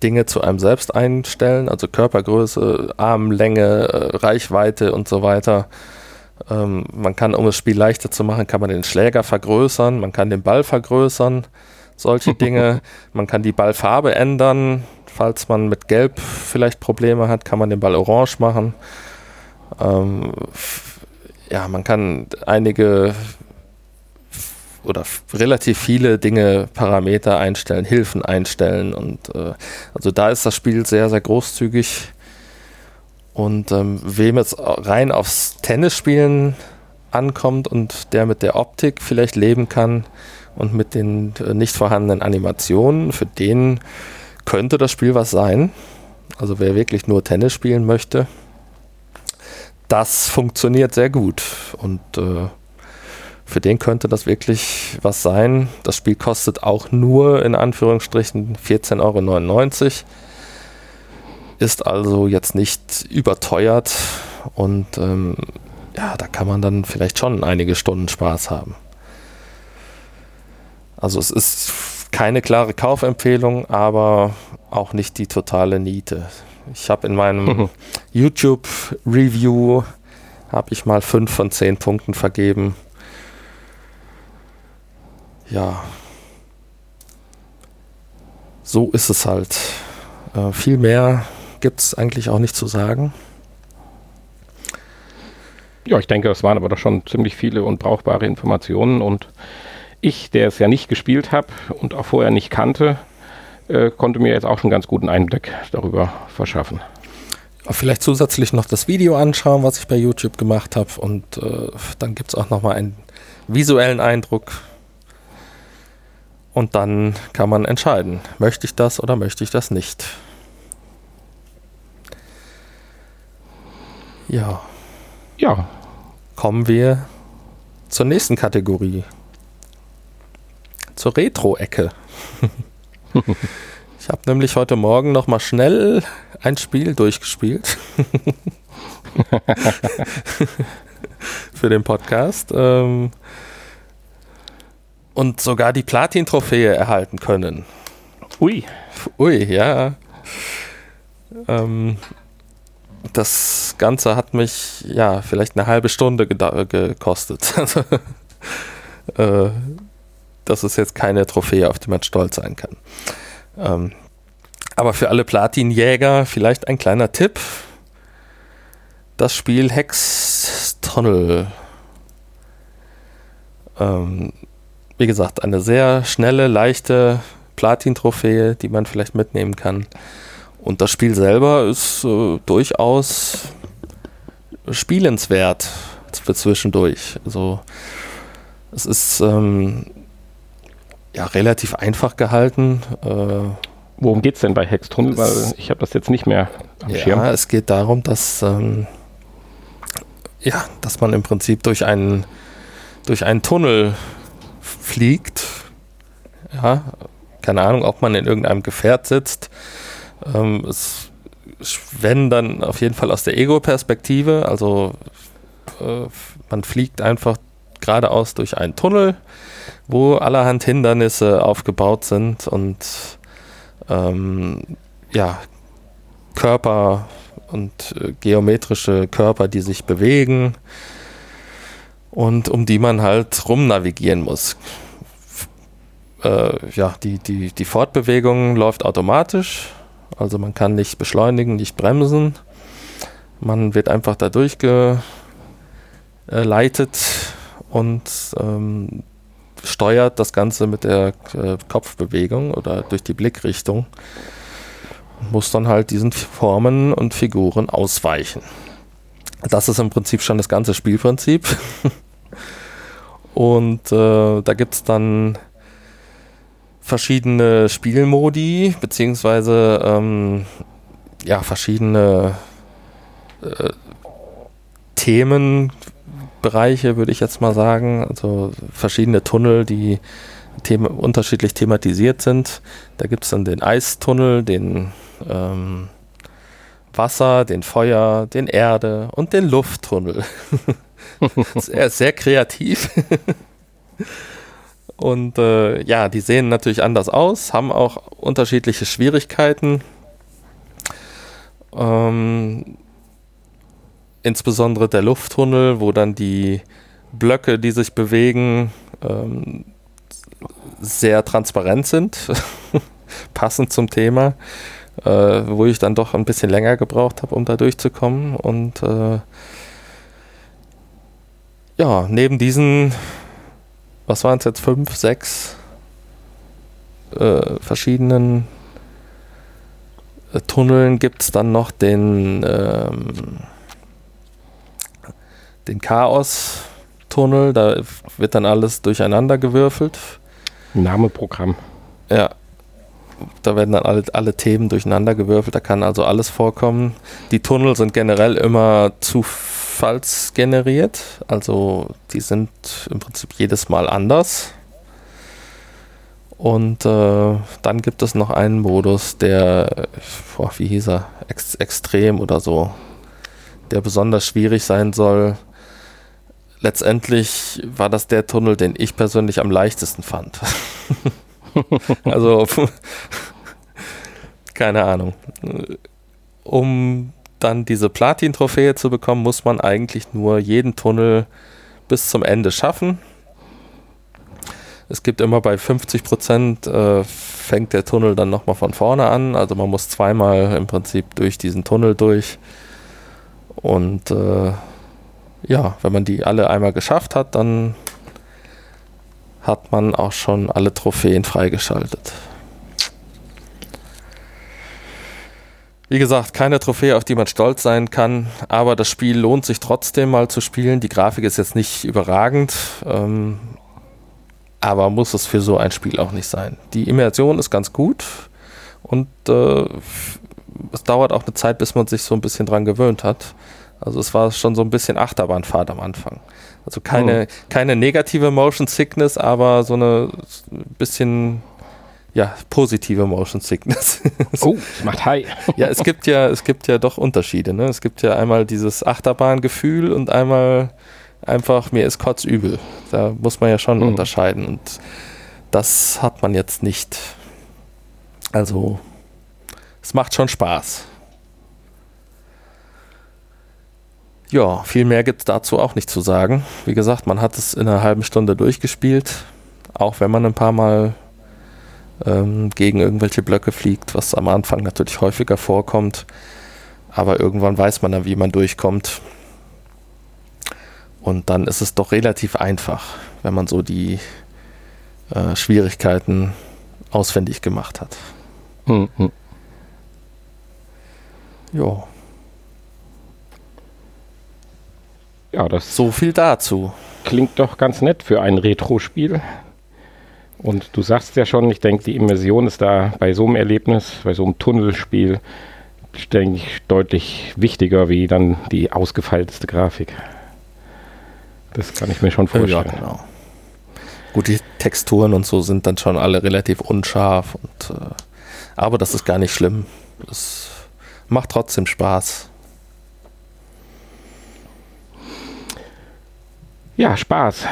Dinge zu einem selbst einstellen, also Körpergröße, Armlänge, äh, Reichweite und so weiter. Ähm, man kann, um das Spiel leichter zu machen, kann man den Schläger vergrößern, man kann den Ball vergrößern, solche (laughs) Dinge. man kann die Ballfarbe ändern, Falls man mit Gelb vielleicht Probleme hat, kann man den Ball orange machen. Ähm, ja, man kann einige oder relativ viele Dinge, Parameter einstellen, Hilfen einstellen und äh, also da ist das Spiel sehr, sehr großzügig. Und ähm, wem jetzt rein aufs Tennisspielen ankommt und der mit der Optik vielleicht leben kann und mit den äh, nicht vorhandenen Animationen, für den könnte das Spiel was sein. Also wer wirklich nur Tennis spielen möchte, das funktioniert sehr gut. Und äh, für den könnte das wirklich was sein. Das Spiel kostet auch nur in Anführungsstrichen 14,99 Euro. Ist also jetzt nicht überteuert und ähm, ja, da kann man dann vielleicht schon einige Stunden Spaß haben. Also es ist keine klare Kaufempfehlung, aber auch nicht die totale Niete. Ich habe in meinem. (laughs) YouTube-Review habe ich mal fünf von zehn Punkten vergeben. Ja, so ist es halt. Äh, viel mehr gibt es eigentlich auch nicht zu sagen. Ja, ich denke, es waren aber doch schon ziemlich viele und brauchbare Informationen und ich, der es ja nicht gespielt habe und auch vorher nicht kannte, äh, konnte mir jetzt auch schon ganz guten Einblick darüber verschaffen. vielleicht zusätzlich noch das Video anschauen, was ich bei YouTube gemacht habe. Und äh, dann gibt es auch nochmal einen visuellen Eindruck. Und dann kann man entscheiden, möchte ich das oder möchte ich das nicht. Ja. Ja. Kommen wir zur nächsten Kategorie. Zur Retro-Ecke. (laughs) ich habe nämlich heute Morgen noch mal schnell ein Spiel durchgespielt. (laughs) Für den Podcast. Ähm, und sogar die Platin-Trophäe erhalten können. Ui. Ui, ja. Ähm, das Ganze hat mich ja vielleicht eine halbe Stunde gekostet. Also, (laughs) äh, das ist jetzt keine Trophäe, auf die man stolz sein kann. Ähm, aber für alle Platinjäger vielleicht ein kleiner Tipp. Das Spiel Hex Tunnel. Ähm, wie gesagt, eine sehr schnelle, leichte Platin-Trophäe, die man vielleicht mitnehmen kann. Und das Spiel selber ist äh, durchaus spielenswert für zwischendurch. Also es ist ähm, ja relativ einfach gehalten. Äh, Worum geht es denn bei Hextunnel? Weil ich habe das jetzt nicht mehr am ja, Schirm. Ja, es geht darum, dass, ähm, ja, dass man im Prinzip durch einen, durch einen Tunnel fliegt. Ja, keine Ahnung, ob man in irgendeinem Gefährt sitzt ähm, es, wenn dann auf jeden Fall aus der Ego-Perspektive, also äh, man fliegt einfach geradeaus durch einen Tunnel, wo allerhand Hindernisse aufgebaut sind und ähm, ja, Körper und äh, geometrische Körper, die sich bewegen und um die man halt rumnavigieren muss. Äh, ja, die, die, die Fortbewegung läuft automatisch also man kann nicht beschleunigen, nicht bremsen. Man wird einfach da durchgeleitet und ähm, steuert das Ganze mit der äh, Kopfbewegung oder durch die Blickrichtung. Muss dann halt diesen Formen und Figuren ausweichen. Das ist im Prinzip schon das ganze Spielprinzip. (laughs) und äh, da gibt es dann verschiedene Spielmodi, beziehungsweise ähm, ja, verschiedene äh, Themenbereiche, würde ich jetzt mal sagen. Also verschiedene Tunnel, die them unterschiedlich thematisiert sind. Da gibt es dann den Eistunnel, den ähm, Wasser, den Feuer, den Erde und den Lufttunnel. (laughs) sehr, sehr kreativ. (laughs) Und äh, ja, die sehen natürlich anders aus, haben auch unterschiedliche Schwierigkeiten. Ähm, insbesondere der Lufttunnel, wo dann die Blöcke, die sich bewegen, ähm, sehr transparent sind, (laughs) passend zum Thema, äh, wo ich dann doch ein bisschen länger gebraucht habe, um da durchzukommen. Und äh, ja, neben diesen was waren es jetzt, fünf, sechs äh, verschiedenen äh, Tunneln gibt es dann noch den, ähm, den Chaos-Tunnel, da wird dann alles durcheinander gewürfelt. Nameprogramm. Ja. Da werden dann alle, alle Themen durcheinander gewürfelt, da kann also alles vorkommen. Die Tunnel sind generell immer zu zufallsgeneriert. Also die sind im Prinzip jedes Mal anders. Und äh, dann gibt es noch einen Modus, der, boah, wie hieß er, Ex extrem oder so, der besonders schwierig sein soll. Letztendlich war das der Tunnel, den ich persönlich am leichtesten fand. (laughs) also, (laughs) keine Ahnung. Um dann diese Platin-Trophäe zu bekommen, muss man eigentlich nur jeden Tunnel bis zum Ende schaffen. Es gibt immer bei 50 Prozent äh, fängt der Tunnel dann nochmal von vorne an. Also man muss zweimal im Prinzip durch diesen Tunnel durch. Und äh, ja, wenn man die alle einmal geschafft hat, dann hat man auch schon alle Trophäen freigeschaltet. Wie gesagt, keine Trophäe, auf die man stolz sein kann, aber das Spiel lohnt sich trotzdem mal zu spielen. Die Grafik ist jetzt nicht überragend, ähm, aber muss es für so ein Spiel auch nicht sein. Die Immersion ist ganz gut und äh, es dauert auch eine Zeit, bis man sich so ein bisschen dran gewöhnt hat. Also es war schon so ein bisschen Achterbahnfahrt am Anfang. Also keine, oh. keine negative Motion Sickness, aber so eine bisschen ja, positive Motion Sickness. (laughs) oh, macht high. (laughs) ja, es gibt ja, es gibt ja doch Unterschiede. Ne? Es gibt ja einmal dieses Achterbahngefühl und einmal einfach, mir ist kotzübel. Da muss man ja schon mhm. unterscheiden und das hat man jetzt nicht. Also, es macht schon Spaß. Ja, viel mehr gibt es dazu auch nicht zu sagen. Wie gesagt, man hat es in einer halben Stunde durchgespielt, auch wenn man ein paar Mal ähm, gegen irgendwelche Blöcke fliegt, was am Anfang natürlich häufiger vorkommt. Aber irgendwann weiß man dann, wie man durchkommt. Und dann ist es doch relativ einfach, wenn man so die äh, Schwierigkeiten auswendig gemacht hat. Mhm. Ja. Ja, das. So viel dazu. Klingt doch ganz nett für ein Retro-Spiel. Und du sagst ja schon, ich denke, die Immersion ist da bei so einem Erlebnis, bei so einem Tunnelspiel, denke ich, deutlich wichtiger wie dann die ausgefeilteste Grafik. Das kann ich mir schon vorstellen. Ja, genau. Gut, die Texturen und so sind dann schon alle relativ unscharf. Und, äh, aber das ist gar nicht schlimm. Das macht trotzdem Spaß. Ja, Spaß.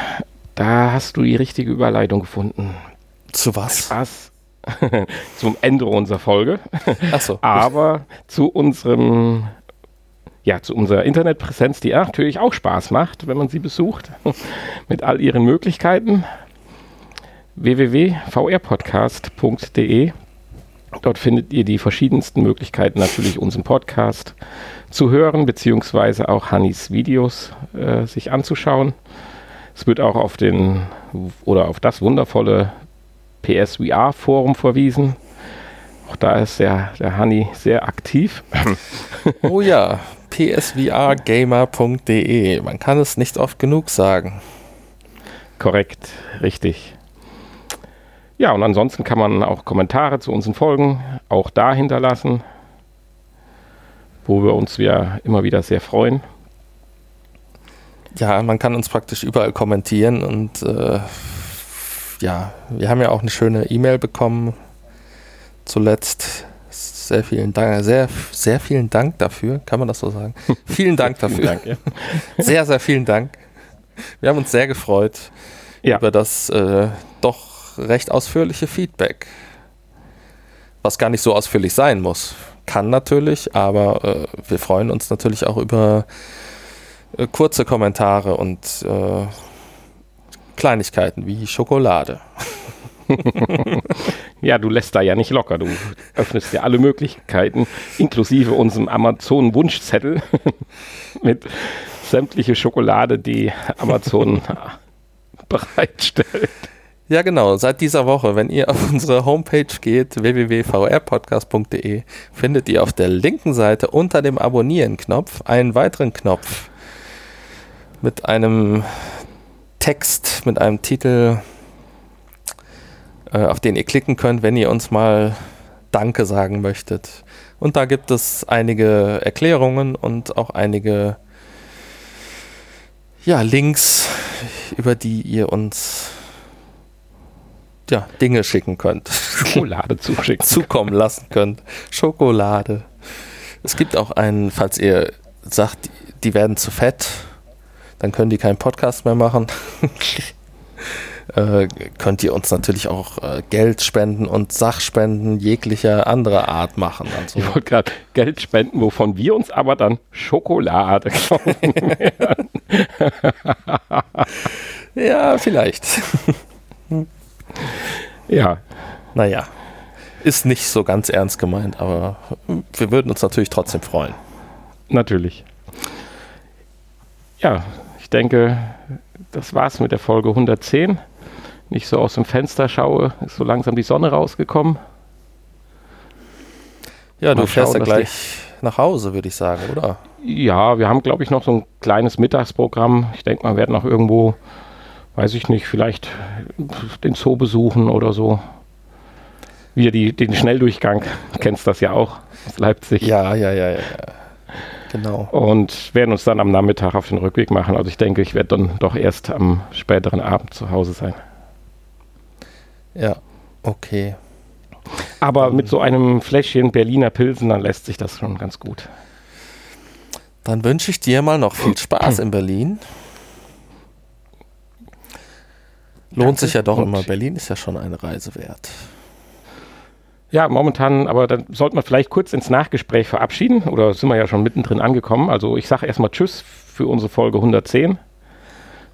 Da hast du die richtige Überleitung gefunden. Zu was? Spaß. (laughs) Zum Ende unserer Folge. Ach so. Aber zu unserem ja, zu unserer Internetpräsenz, die natürlich auch Spaß macht, wenn man sie besucht, (laughs) mit all ihren Möglichkeiten. www.vrpodcast.de Dort findet ihr die verschiedensten Möglichkeiten, natürlich unseren Podcast zu hören, beziehungsweise auch Hannis Videos äh, sich anzuschauen. Es wird auch auf den oder auf das wundervolle PSVR-Forum verwiesen. Auch da ist der, der Hanni sehr aktiv. (laughs) Oh ja, psvrgamer.de. Man kann es nicht oft genug sagen. Korrekt, richtig. Ja, und ansonsten kann man auch Kommentare zu unseren Folgen auch da hinterlassen, wo wir uns ja immer wieder sehr freuen. Ja, man kann uns praktisch überall kommentieren und äh, ja, wir haben ja auch eine schöne E-Mail bekommen zuletzt. Sehr vielen Dank, sehr, sehr vielen Dank dafür, kann man das so sagen? (laughs) vielen Dank dafür. Dank, ja. Sehr, sehr vielen Dank. Wir haben uns sehr gefreut ja. über das äh, doch recht ausführliche Feedback. Was gar nicht so ausführlich sein muss. Kann natürlich, aber äh, wir freuen uns natürlich auch über äh, kurze Kommentare und äh, Kleinigkeiten wie Schokolade. (laughs) ja, du lässt da ja nicht locker. Du öffnest ja alle Möglichkeiten, inklusive unserem Amazon-Wunschzettel (laughs) mit sämtliche Schokolade, die Amazon (laughs) bereitstellt. Ja, genau. Seit dieser Woche, wenn ihr auf (laughs) unsere Homepage geht, www.vrpodcast.de, findet ihr auf der linken Seite unter dem Abonnieren-Knopf einen weiteren Knopf mit einem Text, mit einem Titel, äh, auf den ihr klicken könnt, wenn ihr uns mal Danke sagen möchtet. Und da gibt es einige Erklärungen und auch einige ja, Links, über die ihr uns ja, Dinge schicken könnt. Schokolade (laughs) zuschicken. Zukommen lassen könnt. Schokolade. Es gibt auch einen, falls ihr sagt, die werden zu fett, dann können die keinen Podcast mehr machen. (laughs) äh, könnt ihr uns natürlich auch äh, Geld spenden und Sachspenden jeglicher anderer Art machen. Also, ich wollte gerade Geld spenden, wovon wir uns aber dann Schokolade kaufen (laughs) ja, vielleicht. Ja. Naja, ist nicht so ganz ernst gemeint, aber wir würden uns natürlich trotzdem freuen. Natürlich. Ja, ich denke, das war's mit der Folge 110. Nicht so aus dem Fenster schaue, ist so langsam die Sonne rausgekommen. Ja, du fährst ja gleich nach Hause, würde ich sagen, oder? Ja, wir haben, glaube ich, noch so ein kleines Mittagsprogramm. Ich denke, man wird noch irgendwo, weiß ich nicht, vielleicht den Zoo besuchen oder so. Wie die, den Schnelldurchgang, (laughs) kennst das ja auch aus Leipzig. Ja, ja, ja, ja. Genau. Und werden uns dann am Nachmittag auf den Rückweg machen. Also ich denke, ich werde dann doch erst am späteren Abend zu Hause sein. Ja, okay. Aber mit so einem Fläschchen Berliner Pilsen, dann lässt sich das schon ganz gut. Dann wünsche ich dir mal noch viel Spaß in Berlin. Lohnt sich ja doch immer. Berlin ist ja schon eine Reise wert. Ja, momentan, aber dann sollte man vielleicht kurz ins Nachgespräch verabschieden oder sind wir ja schon mittendrin angekommen. Also ich sage erstmal Tschüss für unsere Folge 110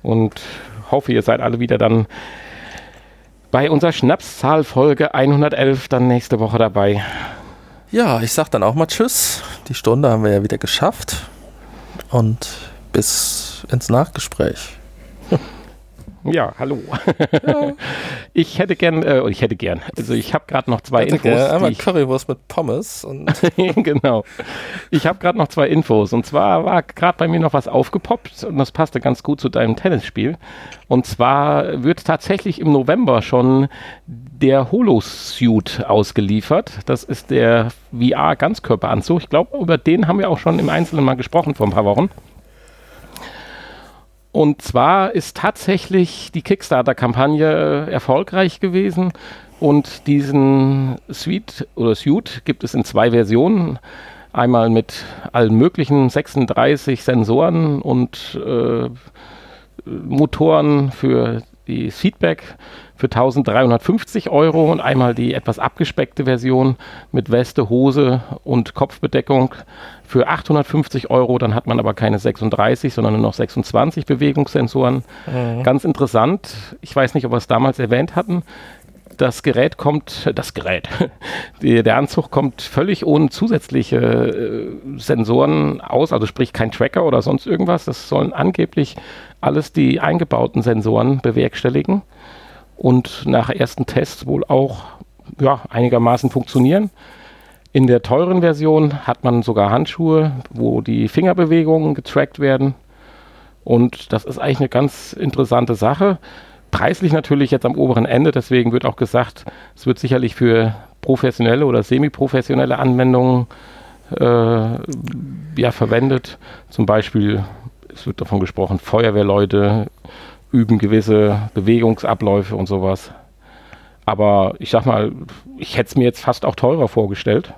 und hoffe, ihr seid alle wieder dann bei unserer Schnapszahl-Folge 111 dann nächste Woche dabei. Ja, ich sag dann auch mal Tschüss. Die Stunde haben wir ja wieder geschafft. Und bis ins Nachgespräch. (laughs) Ja, hallo. Ja. (laughs) Ich hätte gern, äh, ich hätte gern, also ich habe gerade noch zwei Infos. Gern, einmal Currywurst mit Pommes. Und (laughs) genau. Ich habe gerade noch zwei Infos. Und zwar war gerade bei mir noch was aufgepoppt und das passte ganz gut zu deinem Tennisspiel. Und zwar wird tatsächlich im November schon der Holo-Suit ausgeliefert. Das ist der VR-Ganzkörperanzug. Ich glaube, über den haben wir auch schon im Einzelnen mal gesprochen vor ein paar Wochen. Und zwar ist tatsächlich die Kickstarter-Kampagne äh, erfolgreich gewesen und diesen Suite oder Suite gibt es in zwei Versionen. Einmal mit allen möglichen 36 Sensoren und äh, Motoren für die Feedback für 1350 Euro und einmal die etwas abgespeckte Version mit Weste, Hose und Kopfbedeckung für 850 Euro. Dann hat man aber keine 36, sondern nur noch 26 Bewegungssensoren. Mhm. Ganz interessant. Ich weiß nicht, ob wir es damals erwähnt hatten. Das Gerät kommt, das Gerät, (laughs) der Anzug kommt völlig ohne zusätzliche äh, Sensoren aus, also sprich kein Tracker oder sonst irgendwas. Das sollen angeblich alles die eingebauten Sensoren bewerkstelligen und nach ersten Tests wohl auch ja, einigermaßen funktionieren. In der teuren Version hat man sogar Handschuhe, wo die Fingerbewegungen getrackt werden. Und das ist eigentlich eine ganz interessante Sache. Preislich natürlich jetzt am oberen Ende, deswegen wird auch gesagt, es wird sicherlich für professionelle oder semi-professionelle Anwendungen äh, ja, verwendet. Zum Beispiel, es wird davon gesprochen, Feuerwehrleute üben gewisse Bewegungsabläufe und sowas. Aber ich sag mal, ich hätte es mir jetzt fast auch teurer vorgestellt.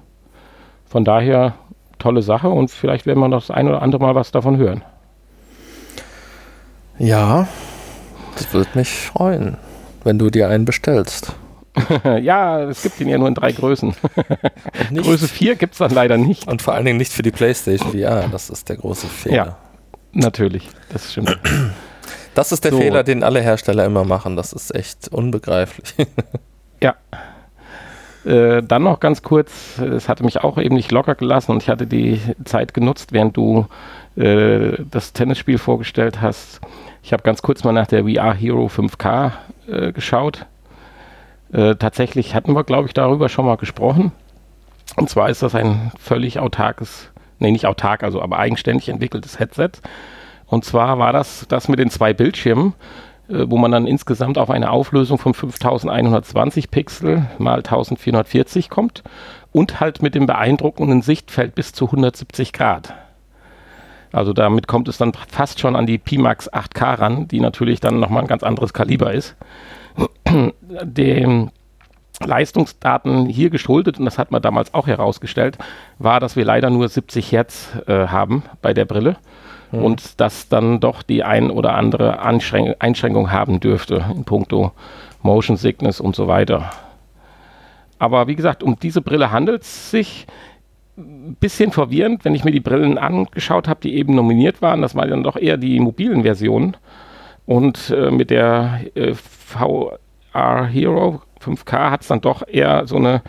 Von daher tolle Sache und vielleicht werden wir das ein oder andere Mal was davon hören. Ja, das würde mich freuen, wenn du dir einen bestellst. (laughs) ja, es gibt ihn ja nur in drei Größen. Größe 4 gibt es dann leider nicht. Und vor allen Dingen nicht für die PlayStation VR, das ist der große Fehler. Ja, natürlich, das stimmt. (clears throat) Das ist der so. Fehler, den alle Hersteller immer machen. Das ist echt unbegreiflich. (laughs) ja. Äh, dann noch ganz kurz, es hatte mich auch eben nicht locker gelassen und ich hatte die Zeit genutzt, während du äh, das Tennisspiel vorgestellt hast. Ich habe ganz kurz mal nach der VR Hero 5K äh, geschaut. Äh, tatsächlich hatten wir, glaube ich, darüber schon mal gesprochen. Und zwar ist das ein völlig autarkes, nee, nicht autark, also aber eigenständig entwickeltes Headset. Und zwar war das das mit den zwei Bildschirmen äh, wo man dann insgesamt auf eine Auflösung von 5120 Pixel mal 1440 kommt und halt mit dem beeindruckenden Sichtfeld bis zu 170 Grad. Also damit kommt es dann fast schon an die Pimax 8K ran, die natürlich dann nochmal ein ganz anderes Kaliber ist. (clears throat) Den Leistungsdaten hier geschuldet, und das hat man damals auch herausgestellt, war, dass wir leider nur 70 Hertz äh, haben bei der Brille mhm. und das dann doch die ein oder andere Anschrän Einschränkung haben dürfte in puncto Motion Sickness und so weiter. Aber wie gesagt, um diese Brille handelt es sich. Ein bisschen verwirrend, wenn ich mir die Brillen angeschaut habe, die eben nominiert waren. Das waren dann doch eher die mobilen Versionen. Und äh, mit der äh, VR Hero 5K hat es dann doch eher so eine,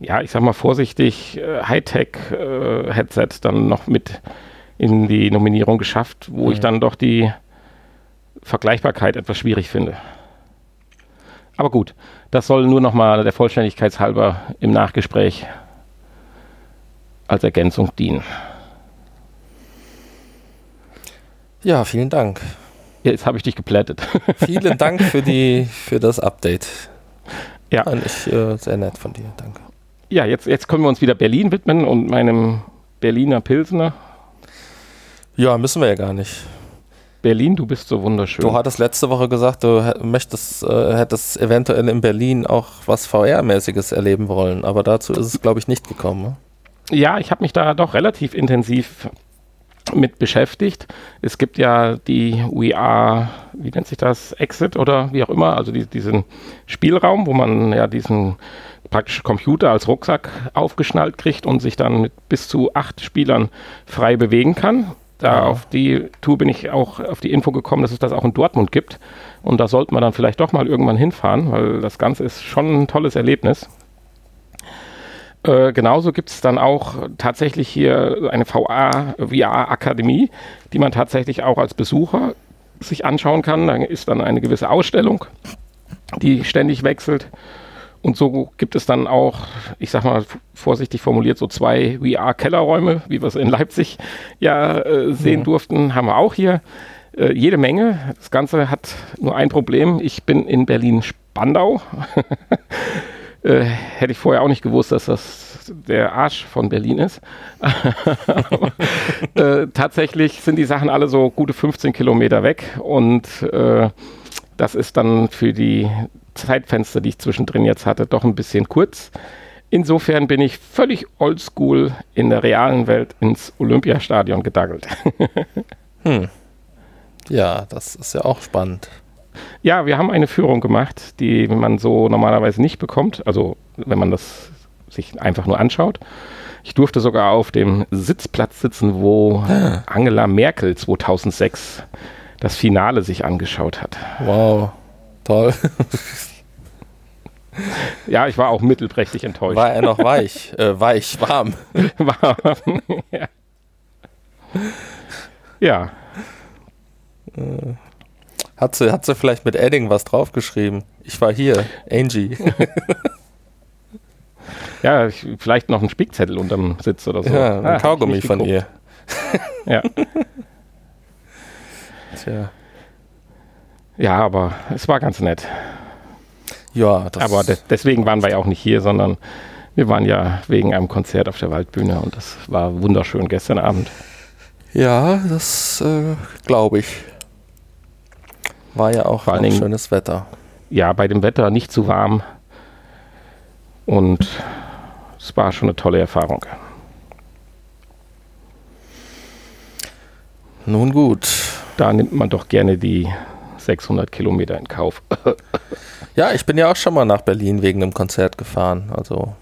ja, ich sag mal vorsichtig, äh, Hightech-Headset äh, dann noch mit in die Nominierung geschafft, wo mhm. ich dann doch die Vergleichbarkeit etwas schwierig finde. Aber gut, das soll nur noch mal der Vollständigkeit halber im Nachgespräch als Ergänzung dienen. Ja, vielen Dank. Jetzt habe ich dich geplättet. (laughs) Vielen Dank für, die, für das Update. Ja. Fand ich äh, sehr nett von dir, danke. Ja, jetzt, jetzt können wir uns wieder Berlin widmen und meinem Berliner Pilsner. Ja, müssen wir ja gar nicht. Berlin, du bist so wunderschön. Du hattest letzte Woche gesagt, du möchtest, äh, hättest eventuell in Berlin auch was VR-mäßiges erleben wollen, aber dazu ist es, glaube ich, nicht gekommen. Ne? Ja, ich habe mich da doch relativ intensiv mit beschäftigt. Es gibt ja die VR, wie nennt sich das, Exit oder wie auch immer, also die, diesen Spielraum, wo man ja diesen praktisch Computer als Rucksack aufgeschnallt kriegt und sich dann mit bis zu acht Spielern frei bewegen kann. Da ja. auf die Tour bin ich auch auf die Info gekommen, dass es das auch in Dortmund gibt. Und da sollte man dann vielleicht doch mal irgendwann hinfahren, weil das Ganze ist schon ein tolles Erlebnis. Äh, genauso gibt es dann auch tatsächlich hier eine VR-Akademie, die man tatsächlich auch als Besucher sich anschauen kann. Da ist dann eine gewisse Ausstellung, die ständig wechselt. Und so gibt es dann auch, ich sag mal vorsichtig formuliert, so zwei VR-Kellerräume, wie wir es in Leipzig ja äh, sehen mhm. durften, haben wir auch hier. Äh, jede Menge. Das Ganze hat nur ein Problem. Ich bin in Berlin-Spandau. (laughs) Äh, hätte ich vorher auch nicht gewusst, dass das der Arsch von Berlin ist. (laughs) äh, tatsächlich sind die Sachen alle so gute 15 Kilometer weg und äh, das ist dann für die Zeitfenster, die ich zwischendrin jetzt hatte, doch ein bisschen kurz. Insofern bin ich völlig oldschool in der realen Welt ins Olympiastadion gedaggelt. (laughs) hm. Ja, das ist ja auch spannend. Ja, wir haben eine Führung gemacht, die man so normalerweise nicht bekommt. Also wenn man das sich einfach nur anschaut. Ich durfte sogar auf dem Sitzplatz sitzen, wo ah. Angela Merkel 2006 das Finale sich angeschaut hat. Wow, toll. Ja, ich war auch mittelprächtig enttäuscht. War er noch weich? Äh, weich, warm. (laughs) warm, ja. Ja. Äh. Hat sie, hat sie vielleicht mit Edding was draufgeschrieben? Ich war hier, Angie. (laughs) ja, ich, vielleicht noch ein Spickzettel unterm Sitz oder so. Ja, ein ah, Kaugummi von ihr. ja. (laughs) Tja. Ja, aber es war ganz nett. Ja, das aber de deswegen waren wir ja auch nicht hier, sondern wir waren ja wegen einem Konzert auf der Waldbühne und das war wunderschön gestern Abend. Ja, das äh, glaube ich. War ja auch Vor schönes Wetter. Ja, bei dem Wetter nicht zu warm. Und es war schon eine tolle Erfahrung. Nun gut. Da nimmt man doch gerne die 600 Kilometer in Kauf. (laughs) ja, ich bin ja auch schon mal nach Berlin wegen einem Konzert gefahren. Also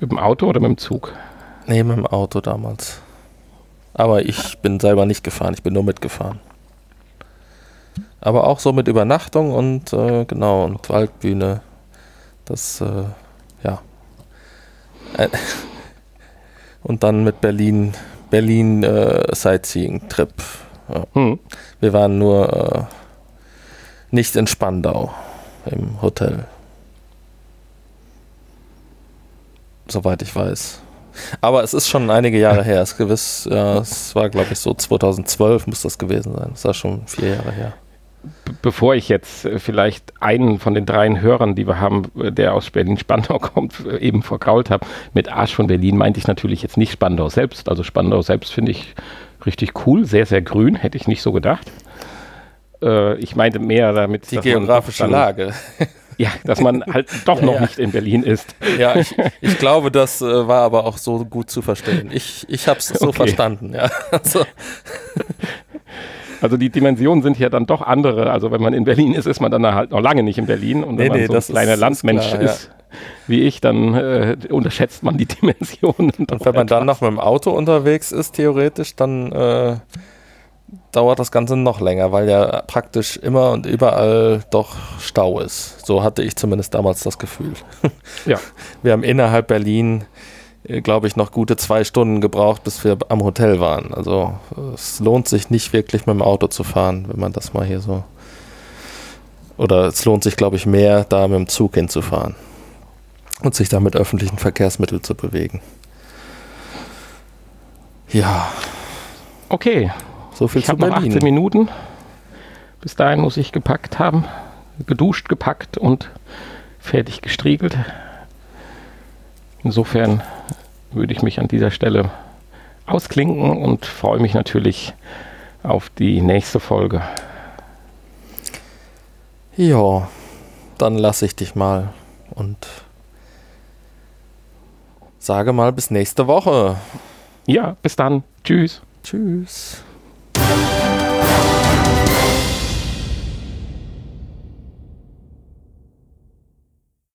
mit dem Auto oder mit dem Zug? Nee, mit dem Auto damals. Aber ich bin selber nicht gefahren, ich bin nur mitgefahren. Aber auch so mit Übernachtung und äh, genau, und Waldbühne. Das, äh, ja. (laughs) und dann mit Berlin, Berlin äh, Sightseeing-Trip. Ja. Hm. Wir waren nur äh, nicht in Spandau im Hotel. Soweit ich weiß. Aber es ist schon einige Jahre her. Es, gewiss, ja, es war, glaube ich, so 2012 muss das gewesen sein. Das war schon vier Jahre her bevor ich jetzt äh, vielleicht einen von den dreien Hörern, die wir haben, äh, der aus Berlin-Spandau (laughs) kommt, äh, eben vergrault habe, mit Arsch von Berlin meinte ich natürlich jetzt nicht Spandau selbst. Also Spandau selbst finde ich richtig cool, sehr, sehr grün, hätte ich nicht so gedacht. Äh, ich meinte mehr damit. Die geografische Lage. (laughs) Ja, dass man halt doch (laughs) noch ja, nicht in Berlin ist. Ja, ich, ich glaube, das äh, war aber auch so gut zu verstehen. Ich, ich habe es so okay. verstanden, ja. Also. Also die Dimensionen sind hier dann doch andere. Also wenn man in Berlin ist, ist man dann halt noch lange nicht in Berlin. Und wenn nee, man so ein kleiner Landmensch ist, klar, ist ja. wie ich, dann äh, unterschätzt man die (laughs) Dimensionen. Und wenn man etwas. dann noch mit dem Auto unterwegs ist, theoretisch, dann äh, dauert das Ganze noch länger, weil ja praktisch immer und überall doch Stau ist. So hatte ich zumindest damals das Gefühl. Ja. (laughs) Wir haben innerhalb Berlin glaube ich, noch gute zwei Stunden gebraucht, bis wir am Hotel waren. Also es lohnt sich nicht wirklich mit dem Auto zu fahren, wenn man das mal hier so. Oder es lohnt sich, glaube ich, mehr, da mit dem Zug hinzufahren und sich da mit öffentlichen Verkehrsmitteln zu bewegen. Ja. Okay. So viel ich zu Berlin. Noch 18 Minuten. Bis dahin muss ich gepackt haben. Geduscht, gepackt und fertig gestriegelt. Insofern würde ich mich an dieser Stelle ausklinken und freue mich natürlich auf die nächste Folge. Ja, dann lasse ich dich mal und sage mal bis nächste Woche. Ja, bis dann. Tschüss. Tschüss.